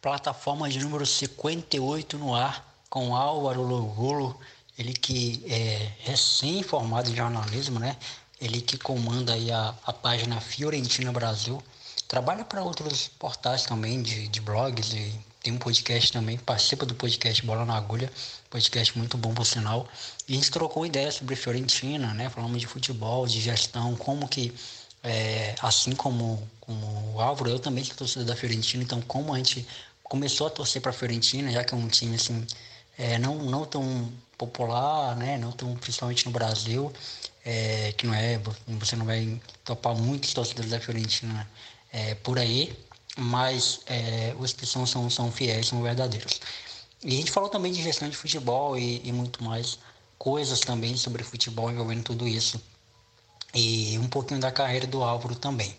plataforma de número 58 no ar, com Álvaro Logulo, ele que é recém-formado em jornalismo, né? Ele que comanda aí a, a página Fiorentina Brasil, trabalha para outros portais também de, de blogs e tem um podcast também, participa do podcast Bola na Agulha, podcast muito bom por sinal. E a gente trocou ideias sobre Fiorentina, né? Falamos de futebol, de gestão, como que, é, assim como, como o Álvaro, eu também sou torcedor da Fiorentina, então como a gente começou a torcer para a Fiorentina, já que é um time assim, é, não, não tão popular, né? Não tão, principalmente no Brasil, é, que não é, você não vai topar muitos torcedores da Fiorentina é, por aí, mas é, os que são, são, são fiéis, são verdadeiros. E a gente falou também de gestão de futebol e, e muito mais coisas também sobre futebol envolvendo tudo isso. E um pouquinho da carreira do Álvaro também.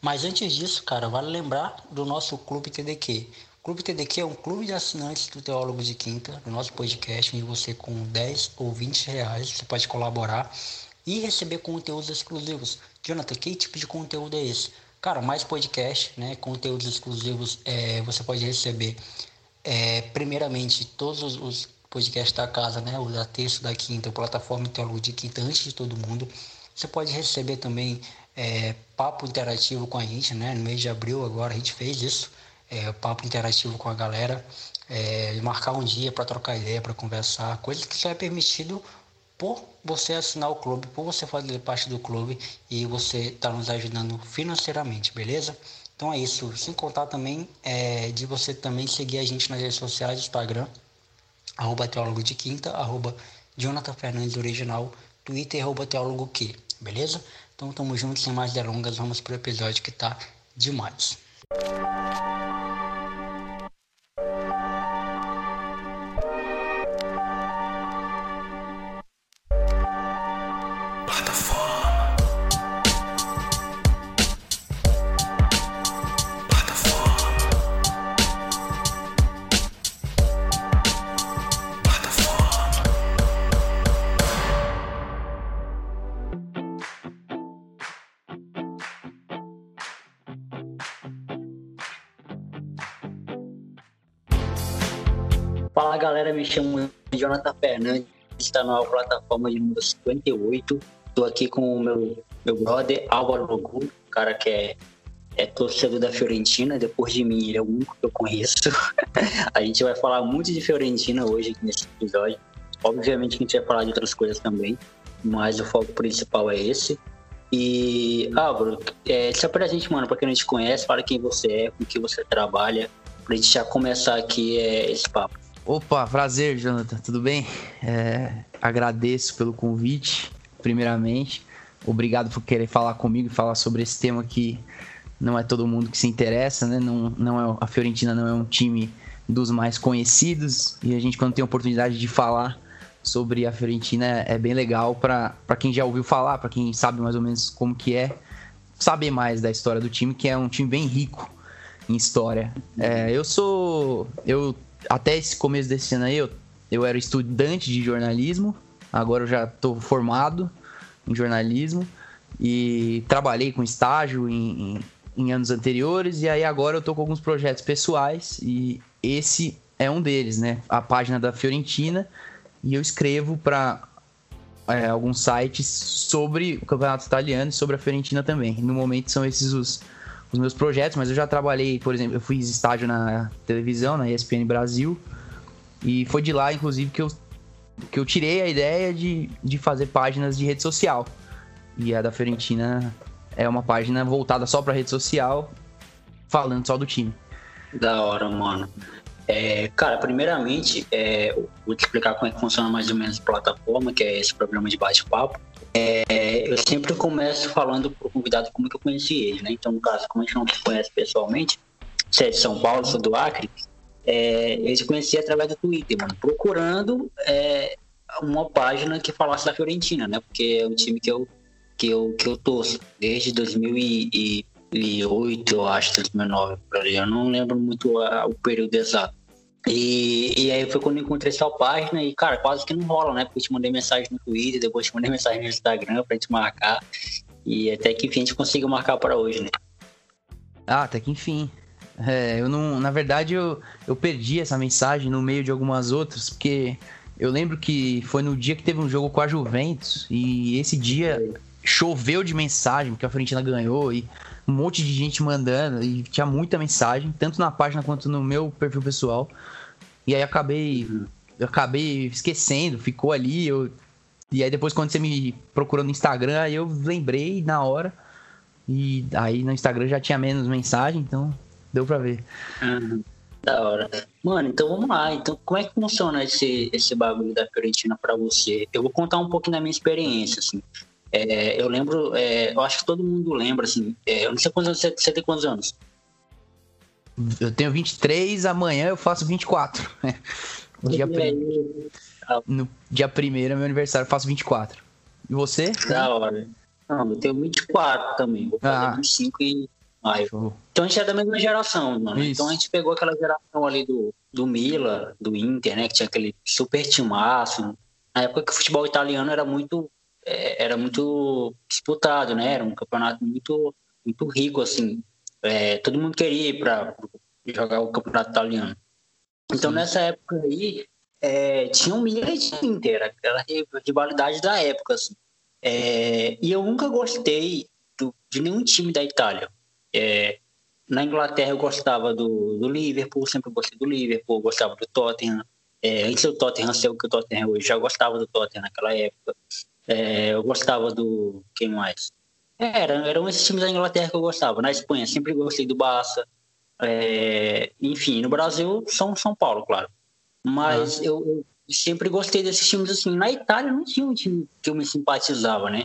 Mas antes disso, cara, vale lembrar do nosso Clube TDQ. O Clube TDQ é um clube de assinantes do Teólogo de Quinta, do nosso podcast, onde você com 10 ou 20 reais você pode colaborar e receber conteúdos exclusivos. Jonathan, que tipo de conteúdo é esse? Cara, mais podcast, né? Conteúdos exclusivos é, você pode receber. É, primeiramente, todos os, os, podcasts da casa, né? O da terça, da quinta, a plataforma Teólogo de Quinta, antes de todo mundo. Você pode receber também é, papo interativo com a gente, né? No mês de abril agora a gente fez isso. É, papo interativo com a galera. É, marcar um dia para trocar ideia, para conversar. Coisas que só é permitido por você assinar o clube, por você fazer parte do clube e você está nos ajudando financeiramente, beleza? Então é isso. Sem contar também é, de você também seguir a gente nas redes sociais, Instagram, arroba teólogo de quinta, arroba Jonathan Fernandes Original, Twitter, arroba teólogo que, beleza? Então tamo junto, sem mais delongas, vamos pro episódio que tá demais. Thank you. Galera, me chamo Jonathan Fernandes, está na plataforma de número 58. Estou aqui com o meu, meu brother Álvaro Logu, cara que é, é torcedor da Fiorentina. Depois de mim, ele é o único que eu conheço. a gente vai falar muito de Fiorentina hoje nesse episódio. Obviamente a gente vai falar de outras coisas também, mas o foco principal é esse. E, Álvaro, é, se apresente, mano, para quem não te conhece, fala quem você é, com que você trabalha, para a gente já começar aqui é, esse papo. Opa, prazer, Jonathan, tudo bem? É, agradeço pelo convite, primeiramente. Obrigado por querer falar comigo e falar sobre esse tema que não é todo mundo que se interessa, né? Não, não é, a Fiorentina não é um time dos mais conhecidos e a gente, quando tem a oportunidade de falar sobre a Fiorentina, é bem legal para quem já ouviu falar, para quem sabe mais ou menos como que é, saber mais da história do time, que é um time bem rico em história. É, eu sou. Eu até esse começo desse ano aí, eu, eu era estudante de jornalismo, agora eu já estou formado em jornalismo e trabalhei com estágio em, em, em, anos anteriores e aí agora eu estou com alguns projetos pessoais e esse é um deles, né? A página da Fiorentina e eu escrevo para é, alguns sites sobre o campeonato italiano e sobre a Fiorentina também. No momento são esses os os meus projetos, mas eu já trabalhei, por exemplo, eu fiz estágio na televisão, na ESPN Brasil, e foi de lá, inclusive, que eu, que eu tirei a ideia de, de fazer páginas de rede social. E a da Fiorentina é uma página voltada só para rede social, falando só do time. Da hora, mano. É, cara, primeiramente, é, vou te explicar como é que funciona mais ou menos a plataforma, que é esse programa de bate-papo. É, eu sempre começo falando pro convidado como que eu conheci ele, né? Então, no caso, como a gente não se conhece pessoalmente, você é de São Paulo, sou do Acre, é, eu se conheci através do Twitter, mano, procurando é, uma página que falasse da Fiorentina, né? Porque é um time que eu, que eu, que eu torço desde 2008, eu acho, 2009, eu não lembro muito o período exato. E, e aí foi quando encontrei sua página e, cara, quase que não rola, né? Porque eu te mandei mensagem no Twitter, depois te mandei mensagem no Instagram pra gente marcar. E até que enfim a gente conseguiu marcar para hoje, né? Ah, até que enfim. É, eu não, na verdade, eu, eu perdi essa mensagem no meio de algumas outras, porque eu lembro que foi no dia que teve um jogo com a Juventus e esse dia choveu de mensagem, porque a Fiorentina ganhou e um monte de gente mandando e tinha muita mensagem, tanto na página quanto no meu perfil pessoal. E aí acabei eu acabei esquecendo, ficou ali, eu e aí depois quando você me procurou no Instagram, aí eu lembrei na hora. E aí no Instagram já tinha menos mensagem, então deu pra ver. Uhum. Da hora. Mano, então vamos lá. Então, como é que funciona esse, esse bagulho da Fiorentina pra você? Eu vou contar um pouquinho da minha experiência, assim. É, eu lembro, é, eu acho que todo mundo lembra, assim. É, eu não sei quantos anos você, você tem quantos anos? Eu tenho 23, amanhã eu faço 24. no dia, prim... no dia primeiro é meu aniversário, eu faço 24. E você? Da hora. Não, eu tenho 24 também. Vou fazer ah. 25 em maio. Show. Então a gente é da mesma geração, mano. Isso. Então a gente pegou aquela geração ali do, do Mila, do Inter, né? Que tinha aquele super timaço. Na época que o futebol italiano era muito era muito disputado, né? Era um campeonato muito, muito rico, assim. É, todo mundo queria ir para jogar o campeonato italiano. Então, Sim. nessa época aí, é, tinha um milhete inteiro, aquela rivalidade da época, assim. É, e eu nunca gostei do, de nenhum time da Itália. É, na Inglaterra eu gostava do, do Liverpool, sempre gostei do Liverpool, gostava do Tottenham. É, antes do Tottenham ser o que o Tottenham é hoje, já gostava do Tottenham naquela época. É, eu gostava do. Quem mais? É, era, eram esses times da Inglaterra que eu gostava. Na Espanha, sempre gostei do Barça. É, enfim, no Brasil, São São Paulo, claro. Mas ah. eu, eu, sempre gostei desses times assim. Na Itália, não tinha um time que eu me simpatizava, né?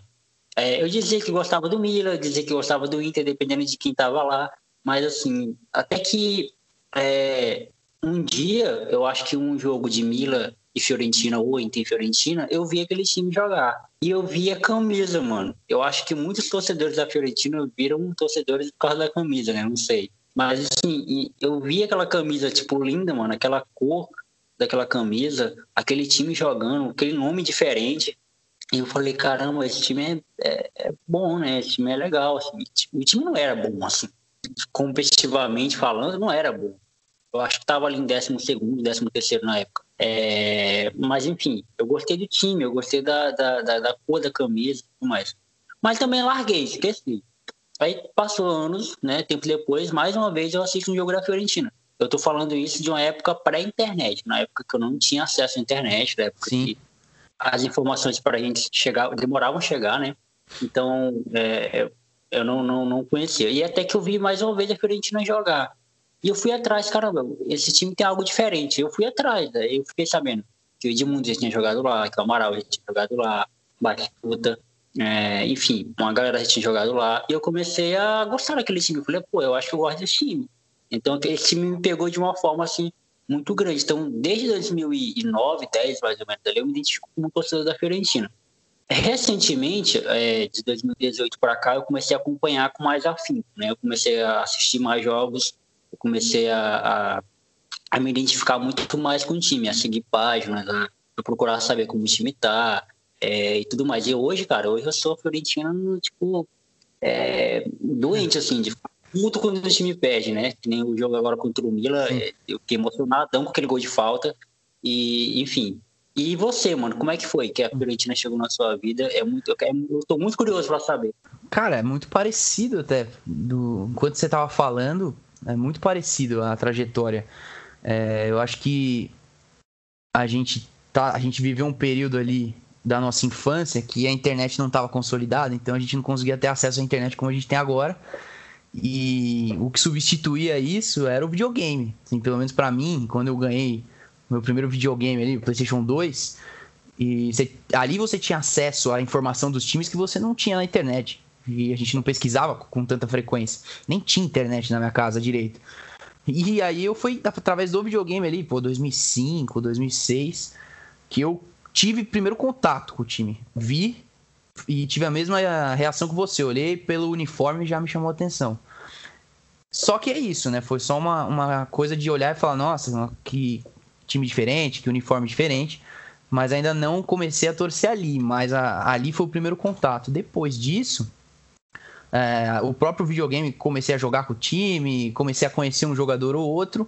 É, eu dizia que gostava do Milan, dizia que gostava do Inter, dependendo de quem tava lá. Mas, assim, até que é, um dia, eu acho que um jogo de Milan e Fiorentina ou Inter e Fiorentina, eu vi aquele time jogar. E eu vi a camisa, mano. Eu acho que muitos torcedores da Fiorentina viram torcedores por causa da camisa, né? Não sei. Mas assim, eu vi aquela camisa, tipo, linda, mano, aquela cor daquela camisa, aquele time jogando, aquele nome diferente. E eu falei, caramba, esse time é, é, é bom, né? Esse time é legal. Assim. O time não era bom, assim. Competitivamente falando, não era bom. Eu acho que tava ali em 12 segundo, 13 terceiro na época. É, mas enfim, eu gostei do time, eu gostei da, da, da, da cor da camisa e tudo mais. Mas também larguei, esqueci. Aí passou anos, né? Tempo depois, mais uma vez eu assisto um jogo da Fiorentina. Eu tô falando isso de uma época pré-internet, na época que eu não tinha acesso à internet, na época Sim. que as informações para a gente chegar demoravam a chegar, né? Então é, eu não, não, não conhecia. E até que eu vi mais uma vez a Fiorentina jogar. E eu fui atrás, caramba, esse time tem algo diferente. Eu fui atrás, daí eu fiquei sabendo que o Edmundo já tinha jogado lá, que o Amaral já tinha jogado lá, Batistuta, é, enfim, uma galera já tinha jogado lá. E eu comecei a gostar daquele time. Eu falei, pô, eu acho que eu gosto desse time. Então esse time me pegou de uma forma assim muito grande. Então, desde 2009, 10 mais ou menos, ali, eu me identifico como torcedor da Fiorentina. Recentemente, é, de 2018 para cá, eu comecei a acompanhar com mais afinco, né? Eu comecei a assistir mais jogos comecei a, a, a, me identificar muito mais com o time, a seguir páginas, a, a procurar saber como o time tá é, e tudo mais. E hoje, cara, hoje eu sou Florentino, tipo, é, doente, assim, de muito quando o time perde, né? Que nem o jogo agora contra o Mila, é, eu fiquei emocionadão com aquele gol de falta. E, enfim. E você, mano, como é que foi que a Fiorentina chegou na sua vida? É muito, eu tô muito curioso para saber. Cara, é muito parecido até. Do, enquanto você tava falando, é muito parecido a trajetória. É, eu acho que a gente, tá, a gente viveu um período ali da nossa infância que a internet não estava consolidada, então a gente não conseguia ter acesso à internet como a gente tem agora. E o que substituía isso era o videogame. Assim, pelo menos para mim, quando eu ganhei meu primeiro videogame ali, o PlayStation 2, e ali você tinha acesso à informação dos times que você não tinha na internet. E a gente não pesquisava com tanta frequência. Nem tinha internet na minha casa direito. E aí eu fui através do videogame ali, pô, 2005, 2006, que eu tive primeiro contato com o time. Vi e tive a mesma reação que você. olhei pelo uniforme e já me chamou a atenção. Só que é isso, né? Foi só uma, uma coisa de olhar e falar, nossa, que time diferente, que uniforme diferente. Mas ainda não comecei a torcer ali. Mas a, ali foi o primeiro contato. Depois disso, É, o próprio videogame comecei a jogar com o time, comecei a conhecer um jogador ou outro.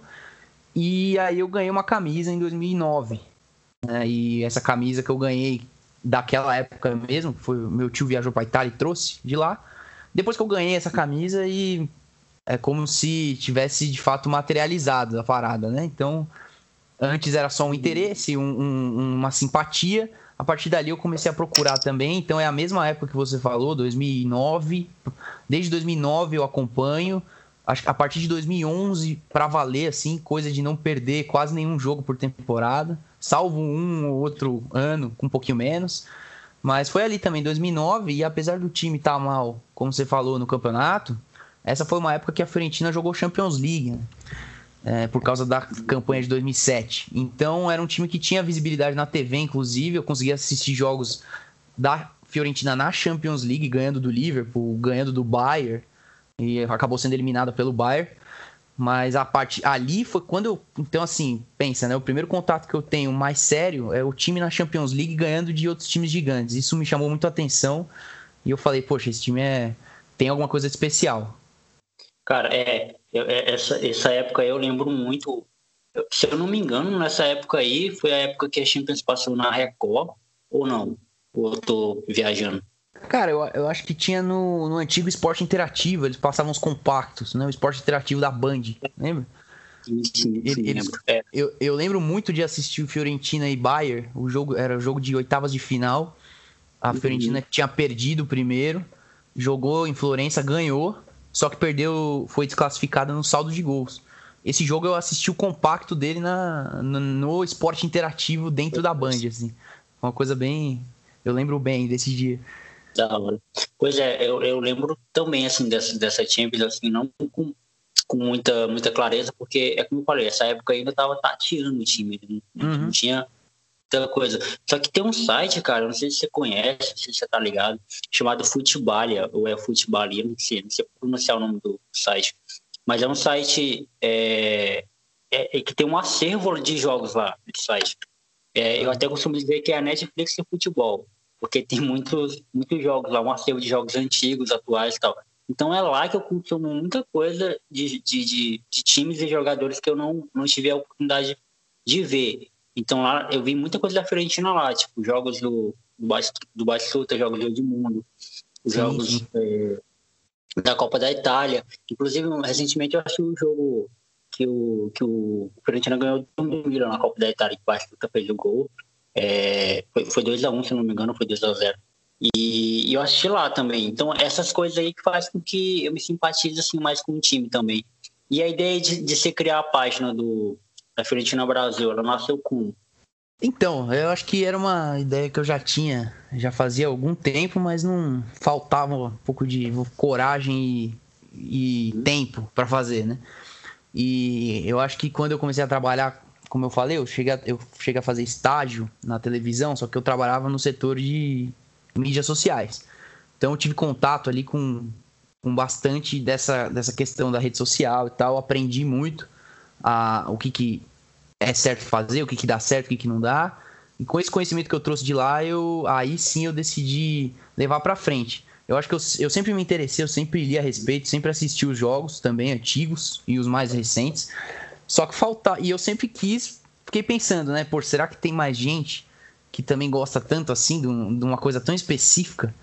E aí eu ganhei uma camisa em 2009. Né? E essa camisa que eu ganhei daquela época mesmo, foi meu tio viajou para Itália e trouxe de lá. Depois que eu ganhei essa camisa e é como se tivesse de fato materializado a parada, né? Então, antes era só um interesse, um, um, uma simpatia. A partir dali eu comecei a procurar também. Então é a mesma época que você falou, 2009. Desde 2009 eu acompanho. A partir de 2011 para valer assim, coisa de não perder quase nenhum jogo por temporada, salvo um ou outro ano com um pouquinho menos. Mas foi ali também 2009 e apesar do time estar tá mal, como você falou no campeonato, essa foi uma época que a Fiorentina jogou Champions League, né? É, por causa da campanha de 2007. Então era um time que tinha visibilidade na TV, inclusive. Eu conseguia assistir jogos da Fiorentina na Champions League, ganhando do Liverpool, ganhando do Bayern, e acabou sendo eliminada pelo Bayern. Mas a parte ali foi quando eu. Então, assim, pensa, né? O primeiro contato que eu tenho mais sério é o time na Champions League ganhando de outros times gigantes. Isso me chamou muito a atenção. E eu falei, poxa, esse time é, tem alguma coisa de especial. Cara, é, é, essa, essa época eu lembro muito. Se eu não me engano, nessa época aí foi a época que a Champions passou na Record, ou não? Ou eu tô viajando? Cara, eu, eu acho que tinha no, no antigo esporte interativo, eles passavam os compactos, né? O esporte interativo da Band, lembra? Sim, sim, sim eles, lembro. É. Eu, eu lembro muito de assistir o Fiorentina e Bayern, o jogo era o jogo de oitavas de final. A uhum. Fiorentina tinha perdido o primeiro, jogou em Florença, ganhou, só que perdeu, foi desclassificada no saldo de gols. Esse jogo eu assisti o compacto dele na, no, no esporte interativo dentro da Band, assim. Uma coisa bem. Eu lembro bem desse dia. Da hora. Pois é, eu, eu lembro também, assim, dessa, dessa Champions, assim, não com, com muita, muita clareza, porque é como eu falei, essa época ainda tava tateando o time, não, uhum. não tinha tanta coisa. Só que tem um site, cara, não sei se você conhece, não sei se você tá ligado, chamado Futebalia, ou é Futebalia, não sei, não sei pronunciar o nome do site. Mas é um site é, é, é que tem um acervo de jogos lá, esse site. É, eu até costumo dizer que é a Netflix de futebol, porque tem muitos, muitos jogos lá, um acervo de jogos antigos, atuais e tal. Então é lá que eu consumo muita coisa de, de, de, de times e jogadores que eu não, não tive a oportunidade de ver. Então lá eu vi muita coisa da Fiorentina lá, tipo jogos do, do Batistuta, jogos do Edmundo, jogos é, da Copa da Itália. Inclusive, recentemente eu acho o jogo que o, que o Fiorentina ganhou do Milan na Copa da Itália, que o Batistuta fez o gol. É, foi 2x1, um, se não me engano, foi 2x0. E, e, eu assisti lá também. Então, essas coisas aí que faz com que eu me simpatize assim, mais com o time também. E a ideia de, de se criar a página do, da Fiorentina Brasil, ela nasceu como? Então, eu acho que era uma ideia que eu já tinha, já fazia algum tempo, mas não faltava um pouco de coragem e, e tempo para fazer, né? E eu acho que quando eu comecei a trabalhar, como eu falei, eu cheguei, a, eu cheguei a fazer estágio na televisão, só que eu trabalhava no setor de mídias sociais. Então eu tive contato ali com, com bastante dessa, dessa questão da rede social e tal, aprendi muito a, o que, que é certo fazer, o que, que dá certo, o que, que não dá. E com esse conhecimento que eu trouxe de lá, eu aí sim eu decidi levar para frente. Eu acho que eu, eu sempre me interessei, eu sempre li a respeito, sempre assisti os jogos também antigos e os mais recentes. Só que falta e eu sempre quis, fiquei pensando, né, por será que tem mais gente que também gosta tanto assim de, um, de uma coisa tão específica?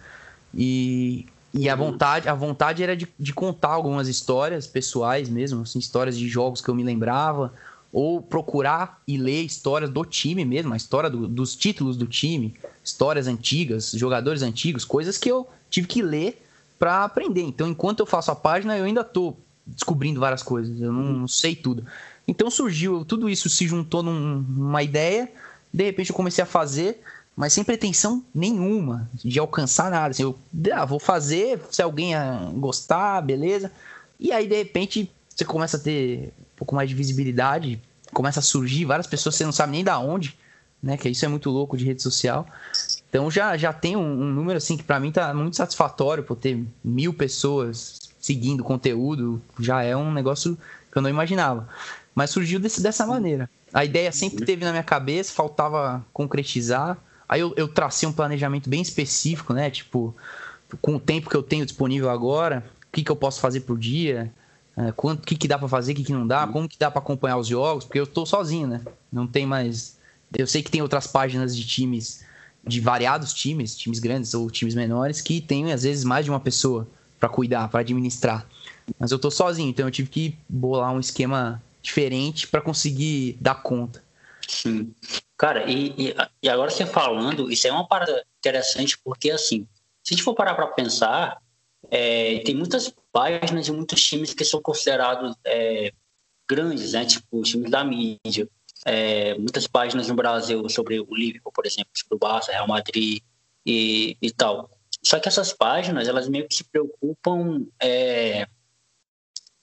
E, e a vontade, a vontade era de, de contar algumas histórias pessoais mesmo, assim, histórias de jogos que eu me lembrava, ou procurar e ler histórias do time mesmo, a história do, dos títulos do time, histórias antigas, jogadores antigos, coisas que eu tive que ler para aprender. Então, enquanto eu faço a página, eu ainda tô descobrindo várias coisas, eu não, não sei tudo. Então surgiu, tudo isso se juntou num, numa ideia, de repente eu comecei a fazer, mas sem pretensão nenhuma de alcançar nada. Assim, eu ah, vou fazer, se alguém gostar, beleza. E aí, de repente, você começa a ter um pouco mais de visibilidade, começa a surgir várias pessoas, você não sabe nem da onde, né? Que isso é muito louco de rede social. Então já, já tem um, um número assim que para mim tá muito satisfatório por ter mil pessoas seguindo conteúdo, já é um negócio que eu não imaginava. Mas surgiu desse, dessa maneira. A ideia sempre teve na minha cabeça, faltava concretizar. Aí eu, eu tracei um planejamento bem específico, né? Tipo, com o tempo que eu tenho disponível agora, o que, que eu posso fazer por dia, é, quanto, o que, que dá para fazer, o que, que não dá, como que dá para acompanhar os jogos, porque eu estou sozinho, né? Não tem mais. Eu sei que tem outras páginas de times, de variados times, times grandes ou times menores, que tem às vezes mais de uma pessoa para cuidar, para administrar. Mas eu estou sozinho, então eu tive que bolar um esquema diferente para conseguir dar conta. Sim. Cara, e, e, e, agora você falando, isso é uma parada interessante, porque assim, se a gente for parar para pensar, é, tem muitas páginas de muitos times que são considerados é, grandes, né? Tipo, times da mídia. É, muitas páginas no Brasil sobre o Liverpool, por exemplo, sobre o Barça, Real Madrid e, e tal. Só que essas páginas, elas meio que se preocupam é,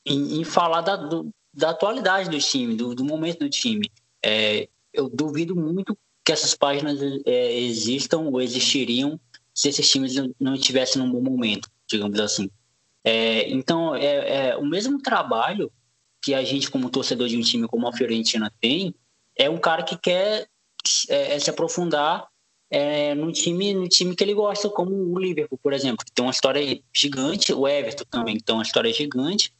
em, em, falar da, do, da atualidade do time, do, do momento do time. É, eu duvido muito que essas páginas é, existam ou existiriam se esses times não estivessem num bom momento, digamos assim. É, então, é, é, o mesmo trabalho que a gente, como torcedor de um time como a Fiorentina, tem, é um cara que quer é, é se aprofundar é, no, time, no time que ele gosta, como o Liverpool, por exemplo, que tem uma história gigante, o Everton também tem uma história gigante,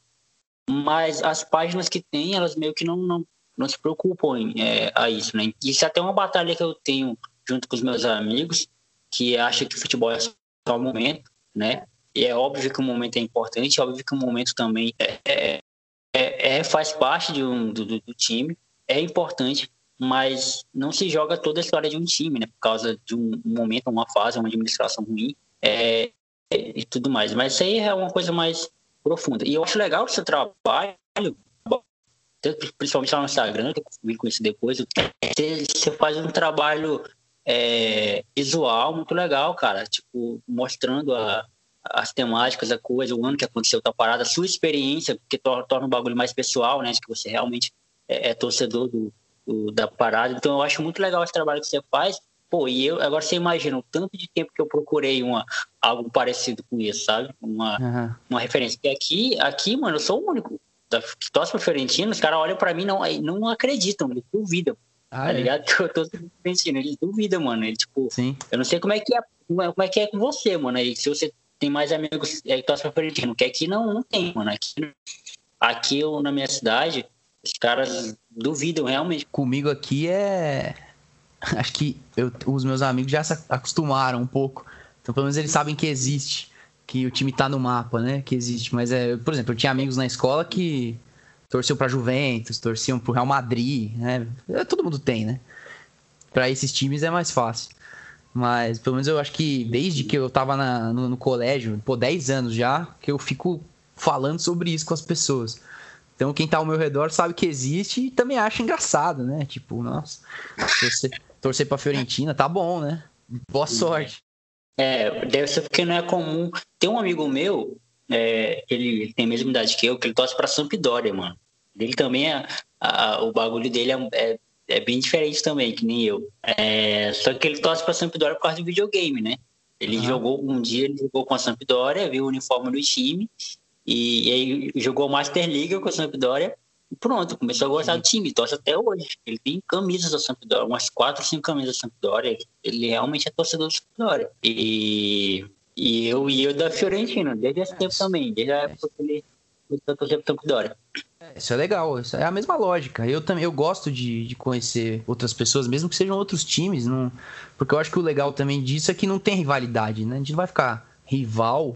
mas as páginas que tem, elas meio que não, não, não se preocupam é, a isso, né? Isso é até uma batalha que eu tenho junto com os meus amigos, que acha que o futebol é só o momento, né? E é óbvio que o momento é importante, é óbvio que o momento também é, é, é, é faz parte de um, do, do, time, é importante, mas não se joga toda a história de um time, né? Por causa de um momento, uma fase, uma administração ruim é, e tudo mais. Mas isso aí é uma coisa mais profunda. E eu acho legal o seu trabalho, principalmente lá no Instagram, que eu vim conhecer depois, você, faz um trabalho é, visual muito legal, cara. Tipo, mostrando a, as temáticas, a coisa, o ano que aconteceu tal parada, a sua experiência, porque torna, um bagulho mais pessoal, né? De que você realmente é, é torcedor do, do, da parada. Então eu acho muito legal esse trabalho que você faz. Pô, e eu, agora você imagina o tanto de tempo que eu procurei uma, algo parecido com isso, sabe? Uma, uhum. uma referência. Porque aqui, aqui, mano, eu sou o único da, que torce pro Fiorentino, os caras olham pra mim não não acreditam, eles duvidam. Ah, tá é? ligado? Eu tô Fiorentino, eles duvidam, mano. Ele, tipo, Sim. eu não sei como é que é, como é que é com você, mano. Aí, se você tem mais amigos é, que torce pro Fiorentino, que aqui não, não tem, mano. Aqui, aqui eu, na minha cidade, os caras duvidam realmente. Comigo aqui é. Acho que eu, os meus amigos já se acostumaram um pouco. Então, pelo menos eles sabem que existe que o time tá no mapa, né? Que existe. Mas, é, por exemplo, eu tinha amigos na escola que torciam pra Juventus, torciam pro Real Madrid, né? Todo mundo tem, né? Pra esses times é mais fácil. Mas, pelo menos eu acho que desde que eu tava na, no, no, colégio, pô, 10 anos já, que eu fico falando sobre isso com as pessoas. Então, quem tá ao meu redor sabe que existe e também acha engraçado, né? Tipo, nossa, torcer, torcer pra Fiorentina, tá bom, né? Boa sorte. É, deve ser porque não é comum. Tem um amigo meu, é, ele tem a mesma idade que eu, que ele torce pra Sampdoria, mano. Ele também é. A, o bagulho dele é, é, é, bem diferente também, que nem eu. É, só que ele torce pra Sampdoria por causa do videogame, né? Ele uhum. jogou um dia, ele jogou com a Sampdoria, viu o uniforme do time, e, e aí jogou Master League com a Sampdoria pronto, começou a gostar do time, torce até hoje. Ele tem camisas da Sampdoria, umas quatro, cinco camisas da Sampdoria. Ele realmente é torcedor do Sampdoria. E, e eu e eu da Fiorentina, desde esse tempo também, desde a época que ele torceu pro Sampdoria. Isso é legal, isso é a mesma lógica. Eu também eu gosto de, de conhecer outras pessoas, mesmo que sejam outros times, não... porque eu acho que o legal também disso é que não tem rivalidade, né? A gente não vai ficar rival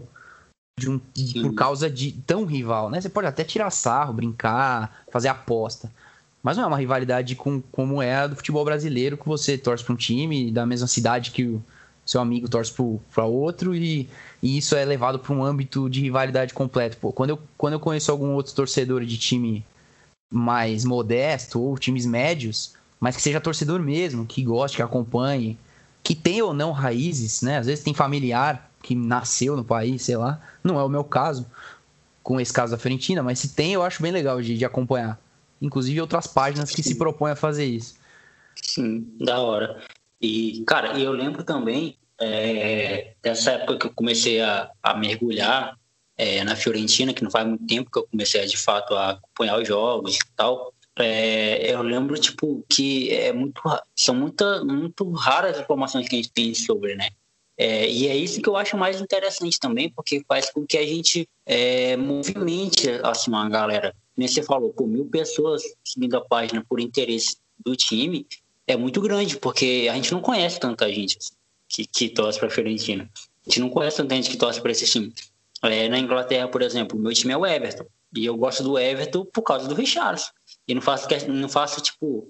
de um, por causa de tão rival, né? Você pode até tirar sarro, brincar, fazer aposta. Mas não é uma rivalidade com, como é a do futebol brasileiro, que você torce para um time da mesma cidade que o seu amigo torce para outro e, e, isso é levado para um âmbito de rivalidade completo. Pô, quando, eu, quando eu conheço algum outro torcedor de time mais modesto ou times médios, mas que seja torcedor mesmo, que goste, que acompanhe, que tenha ou não raízes, né? Às vezes tem familiar que nasceu no país, sei lá. Não é o meu caso, com esse caso da Fiorentina, mas se tem, eu acho bem legal de, de acompanhar. Inclusive outras páginas que Sim. se propõem a fazer isso. Sim, da hora. E, cara, eu lembro também é, dessa época que eu comecei a, a mergulhar é, na Fiorentina, que não faz muito tempo que eu comecei de fato a acompanhar os jogos e tal. É, eu lembro tipo que é muito são muita, muito raras as informações que a gente tem sobre, né? É, e é isso que eu acho mais interessante também, porque faz com que a gente é, movimente assim, a galera. Você falou, por mil pessoas seguindo a página por interesse do time, é muito grande, porque a gente não conhece tanta gente assim, que, que torce para a Fiorentina. A gente não conhece tanta gente que torce para esse time. É, na Inglaterra, por exemplo, meu time é o Everton. E eu gosto do Everton por causa do Richarlison. E não faço, não faço tipo,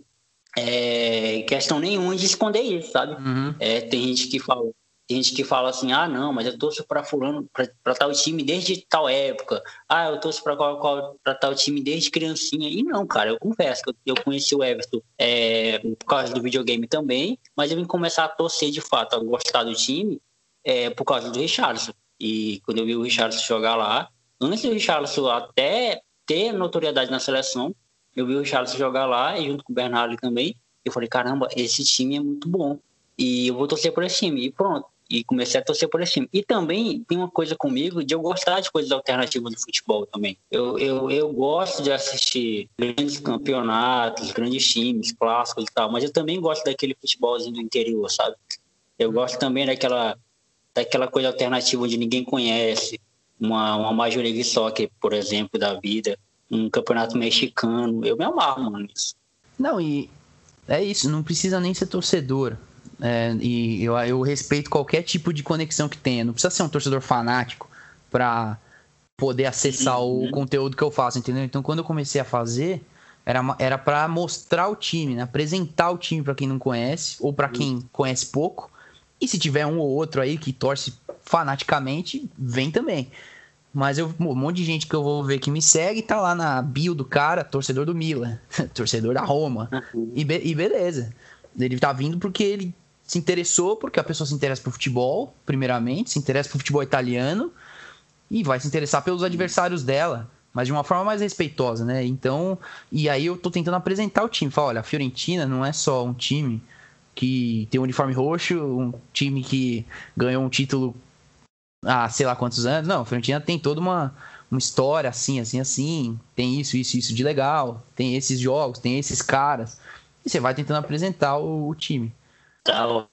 é, questão nenhuma de esconder isso, sabe? Uhum. É, tem gente que fala, tem gente que fala assim, ah, não, mas eu torço para fulano, para tal time desde tal época. Ah, eu torço para tal time desde criancinha. E não, cara, eu confesso que eu, conheci o Everton é, por causa do videogame também, mas eu vim começar a torcer de fato, a gostar do time é, por causa do Richardson. E quando eu vi o Richardson jogar lá, antes do Richardson até ter notoriedade na seleção, eu vi o Richardson jogar lá, e junto com o Bernardo também, eu falei, caramba, esse time é muito bom. E eu vou torcer por esse time. E pronto. E comecei a torcer por esse time. E também tem uma coisa comigo de eu gostar de coisas alternativas do futebol também. Eu, eu, eu gosto de assistir grandes campeonatos, grandes times, clássicos e tal, mas eu também gosto daquele futebolzinho do interior, sabe? Eu gosto também daquela daquela coisa alternativa onde ninguém conhece, uma, uma Major League Soccer, por exemplo, da vida, um campeonato mexicano. Eu me amarro, mano, nisso. Não, e é isso, não precisa nem ser torcedor. É, e eu, eu respeito qualquer tipo de conexão que tenha. Não precisa ser um torcedor fanático para poder acessar uhum. o conteúdo que eu faço, entendeu? Então, quando eu comecei a fazer, era, era para mostrar o time, né? apresentar o time para quem não conhece, ou para quem conhece pouco, e se tiver um ou outro aí que torce fanaticamente, vem também. Mas eu, um monte de gente que eu vou ver que me segue tá lá na bio do cara, torcedor do Milan, torcedor da Roma. Uhum. E, be e, beleza. Ele tá vindo porque ele se interessou, porque a pessoa se interessa por futebol, primeiramente, se interessa por futebol italiano e vai se interessar pelos adversários dela, mas de uma forma mais respeitosa, né? Então, e aí eu tô tentando apresentar o time. Falar, olha, a Fiorentina não é só um time que tem um uniforme roxo, um time que ganhou um título há sei lá quantos anos. Não, a Fiorentina tem toda uma, uma história assim, assim, assim. Tem isso, isso, isso de legal. Tem esses jogos, tem esses caras. E você vai tentando apresentar o, o time. Da hora.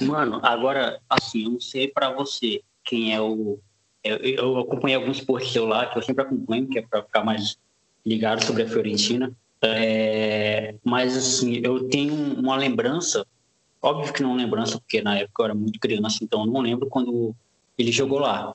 Mano, agora, assim, eu não sei para você quem é o. Eu, eu acompanhei alguns posts seu lá, que eu sempre acompanho, que é para ficar mais ligado sobre a Fiorentina. É, mas, assim, eu tenho uma lembrança, óbvio que não lembrança, porque na época eu era muito criança, então eu não lembro quando ele jogou lá.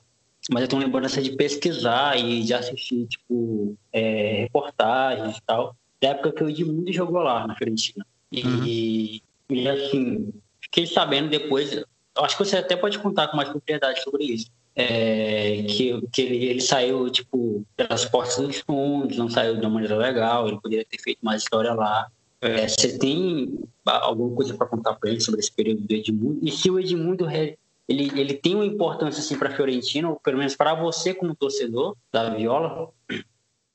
Mas eu tenho lembrança de pesquisar e de assistir, tipo, é, reportagens e tal, da época que o Edmundo jogou lá na Fiorentina. E, uhum. E, assim, fiquei sabendo depois, acho que você até pode contar com mais propriedade sobre isso é, que, que ele, ele saiu, tipo, pelas portas dos fundos, não saiu de uma maneira legal, ele poderia ter feito mais história lá. É, você tem alguma coisa para contar para ele sobre esse período do Edmundo? E se o Edmundo ele, ele tem uma importância assim para a Fiorentina, ou pelo menos para você como torcedor da Viola?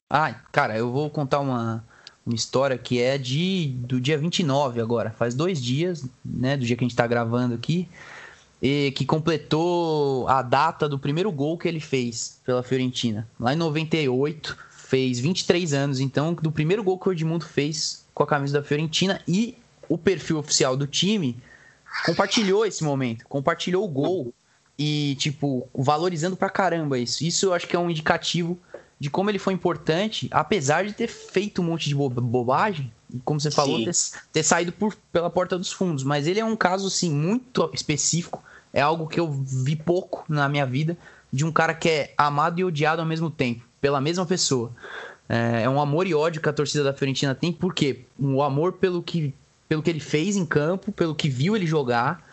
Ah, cara, eu vou contar uma, uma história que é de do dia 29 agora, faz dois dias, né, do dia que a gente está gravando aqui e que completou a data do primeiro gol que ele fez pela Fiorentina. Lá em 98, fez 23 anos, então, do primeiro gol que o Edmundo fez com a camisa da Fiorentina e o perfil oficial do time compartilhou esse momento, compartilhou o gol e, tipo, valorizando pra caramba isso. Isso eu acho que é um indicativo de como ele foi importante, apesar de ter feito um monte de bobagem, como você falou, ter, ter, saído por, pela porta dos fundos. Mas ele é um caso, assim, muito específico. É algo que eu vi pouco na minha vida, de um cara que é amado e odiado ao mesmo tempo, pela mesma pessoa. É, é um amor e ódio que a torcida da Fiorentina tem, porque o amor pelo que, pelo que ele fez em campo, pelo que viu ele jogar.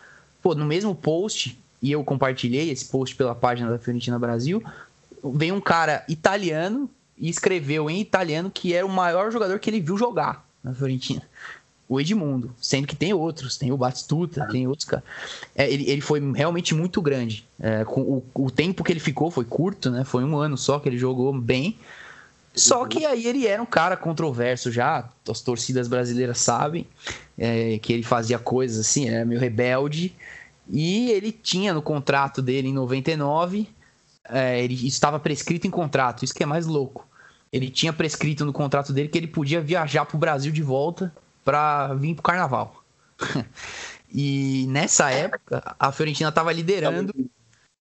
Pô, no mesmo post, e eu compartilhei esse post pela página da Fiorentina Brasil, vem um cara italiano e escreveu em italiano que era o maior jogador que ele viu jogar na Fiorentina. O Edmundo, sendo que tem outros, tem o Batistuta, tem outros caras. É, ele, ele foi realmente muito grande. É, com o, o tempo que ele ficou foi curto, né? Foi um ano só que ele jogou bem. Só que aí ele era um cara controverso já, as torcidas brasileiras sabem é, que ele fazia coisas assim, era meio rebelde. E ele tinha no contrato dele em 99 é, ele estava prescrito em contrato, isso que é mais louco. Ele tinha prescrito no contrato dele que ele podia viajar para o Brasil de volta para vir para o carnaval. E nessa época, a Fiorentina estava liderando,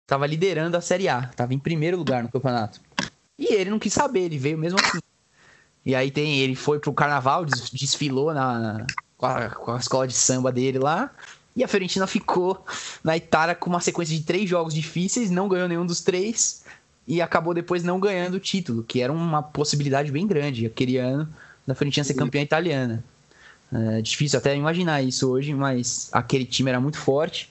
estava liderando a Série A, estava em primeiro lugar no campeonato. E ele não quis saber, ele veio mesmo assim. E aí tem, ele foi pro carnaval, desfilou na, com, a, com a escola de samba dele lá. E a Fiorentina ficou na Itália com uma sequência de três jogos difíceis, não ganhou nenhum dos três e acabou depois não ganhando o título, que era uma possibilidade bem grande aquele ano da Fiorentina ser campeã italiana. É difícil até imaginar isso hoje, mas aquele time era muito forte.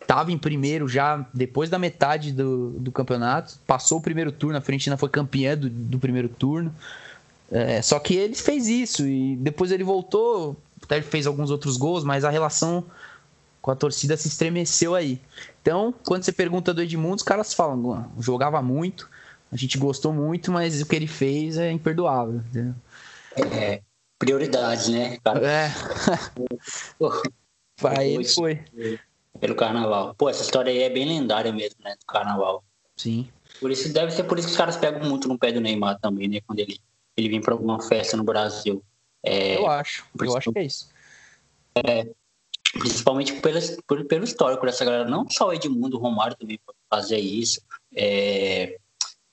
Estava em primeiro já depois da metade do, do campeonato. Passou o primeiro turno, a Fiorentina foi campeã do, do primeiro turno. É, só que ele fez isso e depois ele voltou, até fez alguns outros gols, mas a relação com a torcida se estremeceu aí. Então, quando você pergunta do Edmundo, os caras falam, jogava muito, a gente gostou muito, mas o que ele fez é imperdoável. Entendeu? É, prioridades, né? Cara? É. Pra ele foi. Pelo carnaval. Pô, essa história aí é bem lendária mesmo, né? Do carnaval. Sim. Por isso deve ser por isso que os caras pegam muito no pé do Neymar também, né? Quando ele, ele vem pra alguma festa no Brasil. É, eu acho. Eu acho que é isso. É, principalmente pelo, por, pelo histórico dessa galera. Não só o Edmundo, o Romário também pode fazer isso. É,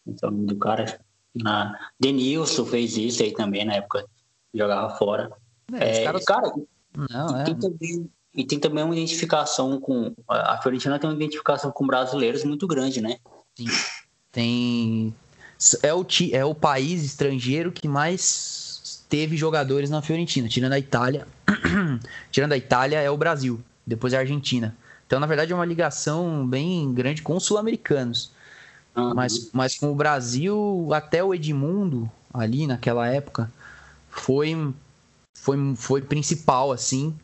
então, do cara. Na, Denilson fez isso aí também na época jogava fora. É, é, caras... Cara, não, é. tem também, e tem também uma identificação com. A Fiorentina tem uma identificação com brasileiros muito grande, né? Sim. Tem. É o, é o país estrangeiro que mais teve jogadores na Fiorentina, tirando a Itália. tirando a Itália, é o Brasil. Depois é a Argentina. Então, na verdade, é uma ligação bem grande com os sul-americanos. Uhum. Mas, mas com o Brasil, até o Edmundo, ali naquela época, foi, foi, foi principal, assim.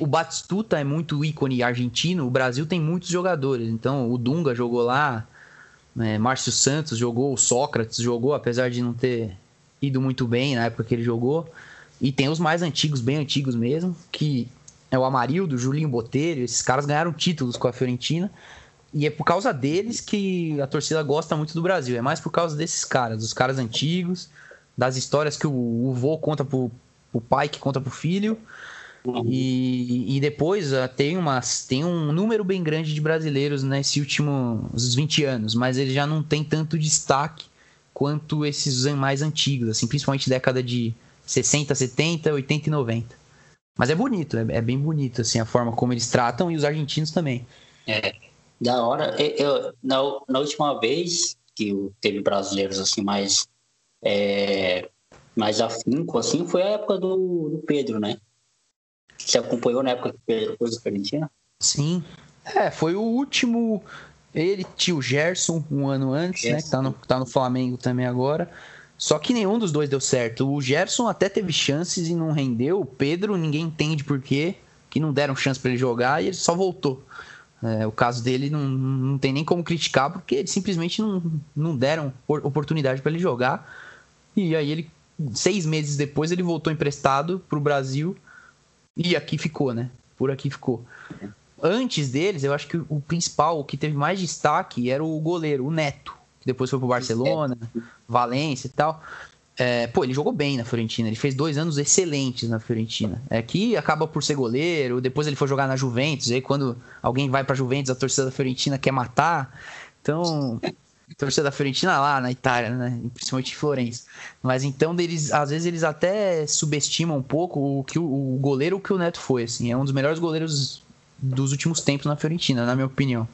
O Batistuta é muito ícone argentino, o Brasil tem muitos jogadores. Então, o Dunga jogou lá, né, Márcio Santos jogou, o Sócrates jogou, apesar de não ter ido muito bem na época que ele jogou. E tem os mais antigos, bem antigos mesmo, que é o Amarildo, Julinho Botelho, esses caras ganharam títulos com a Fiorentina. E é por causa deles que a torcida gosta muito do Brasil. É mais por causa desses caras, dos caras antigos, das histórias que o, o vô conta pro, pro pai, que conta pro filho. E, e depois uh, tem, umas, tem um número bem grande de brasileiros nesses últimos 20 anos, mas ele já não tem tanto destaque quanto esses mais antigos, assim, principalmente década de 60, 70, 80 e 90. Mas é bonito, é, é bem bonito assim, a forma como eles tratam e os argentinos também. É, da hora. Eu, na, na última vez que teve brasileiros assim mais é, mais afinco, assim, foi a época do, do Pedro, né? Você acompanhou na época que Pedro foi do Fiorentina? Sim. É, foi o último. Ele, tio Gerson, um ano antes, Gerson. né? Que tá no, tá no Flamengo também agora. Só que nenhum dos dois deu certo. O Gerson até teve chances e não rendeu. O Pedro, ninguém entende por quê, que não deram chance para ele jogar e ele só voltou. É, o caso dele não, não tem nem como criticar, porque eles simplesmente não, não deram oportunidade para ele jogar. E aí ele, seis meses depois, ele voltou emprestado para o Brasil e aqui ficou, né? Por aqui ficou. Antes deles, eu acho que o principal, o que teve mais destaque era o goleiro, o Neto, que depois foi pro Barcelona, Valência e tal. É, pô, ele jogou bem na Fiorentina, ele fez dois anos excelentes na Fiorentina. É que acaba por ser goleiro, depois ele foi jogar na Juventus, aí quando alguém vai pra Juventus, a torcida da Fiorentina quer matar. Então, torcida da Fiorentina lá na Itália, né? Principalmente em Florença. Mas então eles, às vezes eles até subestimam um pouco o que o, o goleiro que o Neto foi, assim, é um dos melhores goleiros dos últimos tempos na Fiorentina, na minha opinião.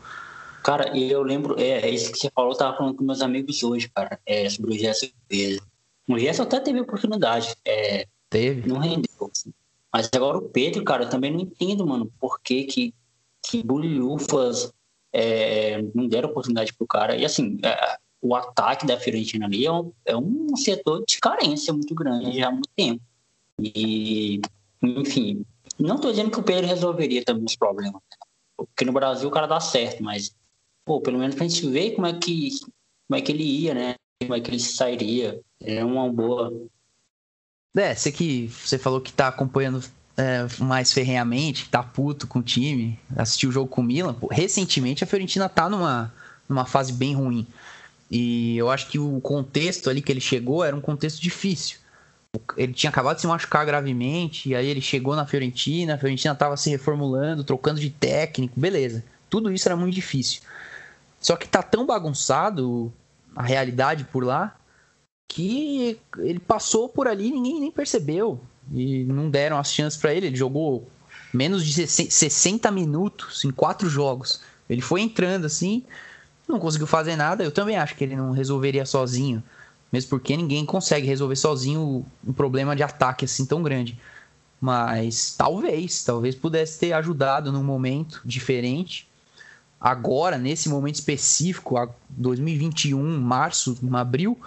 Cara, eu lembro, é, é isso que você falou, eu tava falando com meus amigos hoje, cara, é, sobre o Gerson Pedro. O Gerson até teve oportunidade, é, teve. Não rendeu, assim. Mas agora o Pedro, cara, eu também não entendo, mano, por que que, que bulhufas é, não deram oportunidade pro cara. E assim, é, o ataque da Fiorentina ali é um, é um setor de carência muito grande já há muito tempo. E, enfim, não estou dizendo que o Pedro resolveria também os problemas. Porque no Brasil o cara dá certo, mas, pô, pelo menos pra gente ver como é que, como é que ele ia, né? Como é que ele sairia. É uma boa. É, você que você falou que tá acompanhando é, mais ferrenhamente, tá puto com o time, assistiu o jogo com o Milan. Pô, recentemente a Fiorentina tá numa, numa fase bem ruim. E eu acho que o contexto ali que ele chegou era um contexto difícil. Ele tinha acabado de se machucar gravemente, e aí ele chegou na Fiorentina, a Fiorentina estava se reformulando, trocando de técnico, beleza. Tudo isso era muito difícil. Só que tá tão bagunçado a realidade por lá que ele passou por ali e ninguém nem percebeu. E não deram as chances para ele. Ele jogou menos de 60 minutos em quatro jogos. Ele foi entrando assim, não conseguiu fazer nada. Eu também acho que ele não resolveria sozinho. Mesmo porque ninguém consegue resolver sozinho um problema de ataque assim tão grande. Mas talvez, talvez pudesse ter ajudado num momento diferente. Agora, nesse momento específico, 2021, março, abril,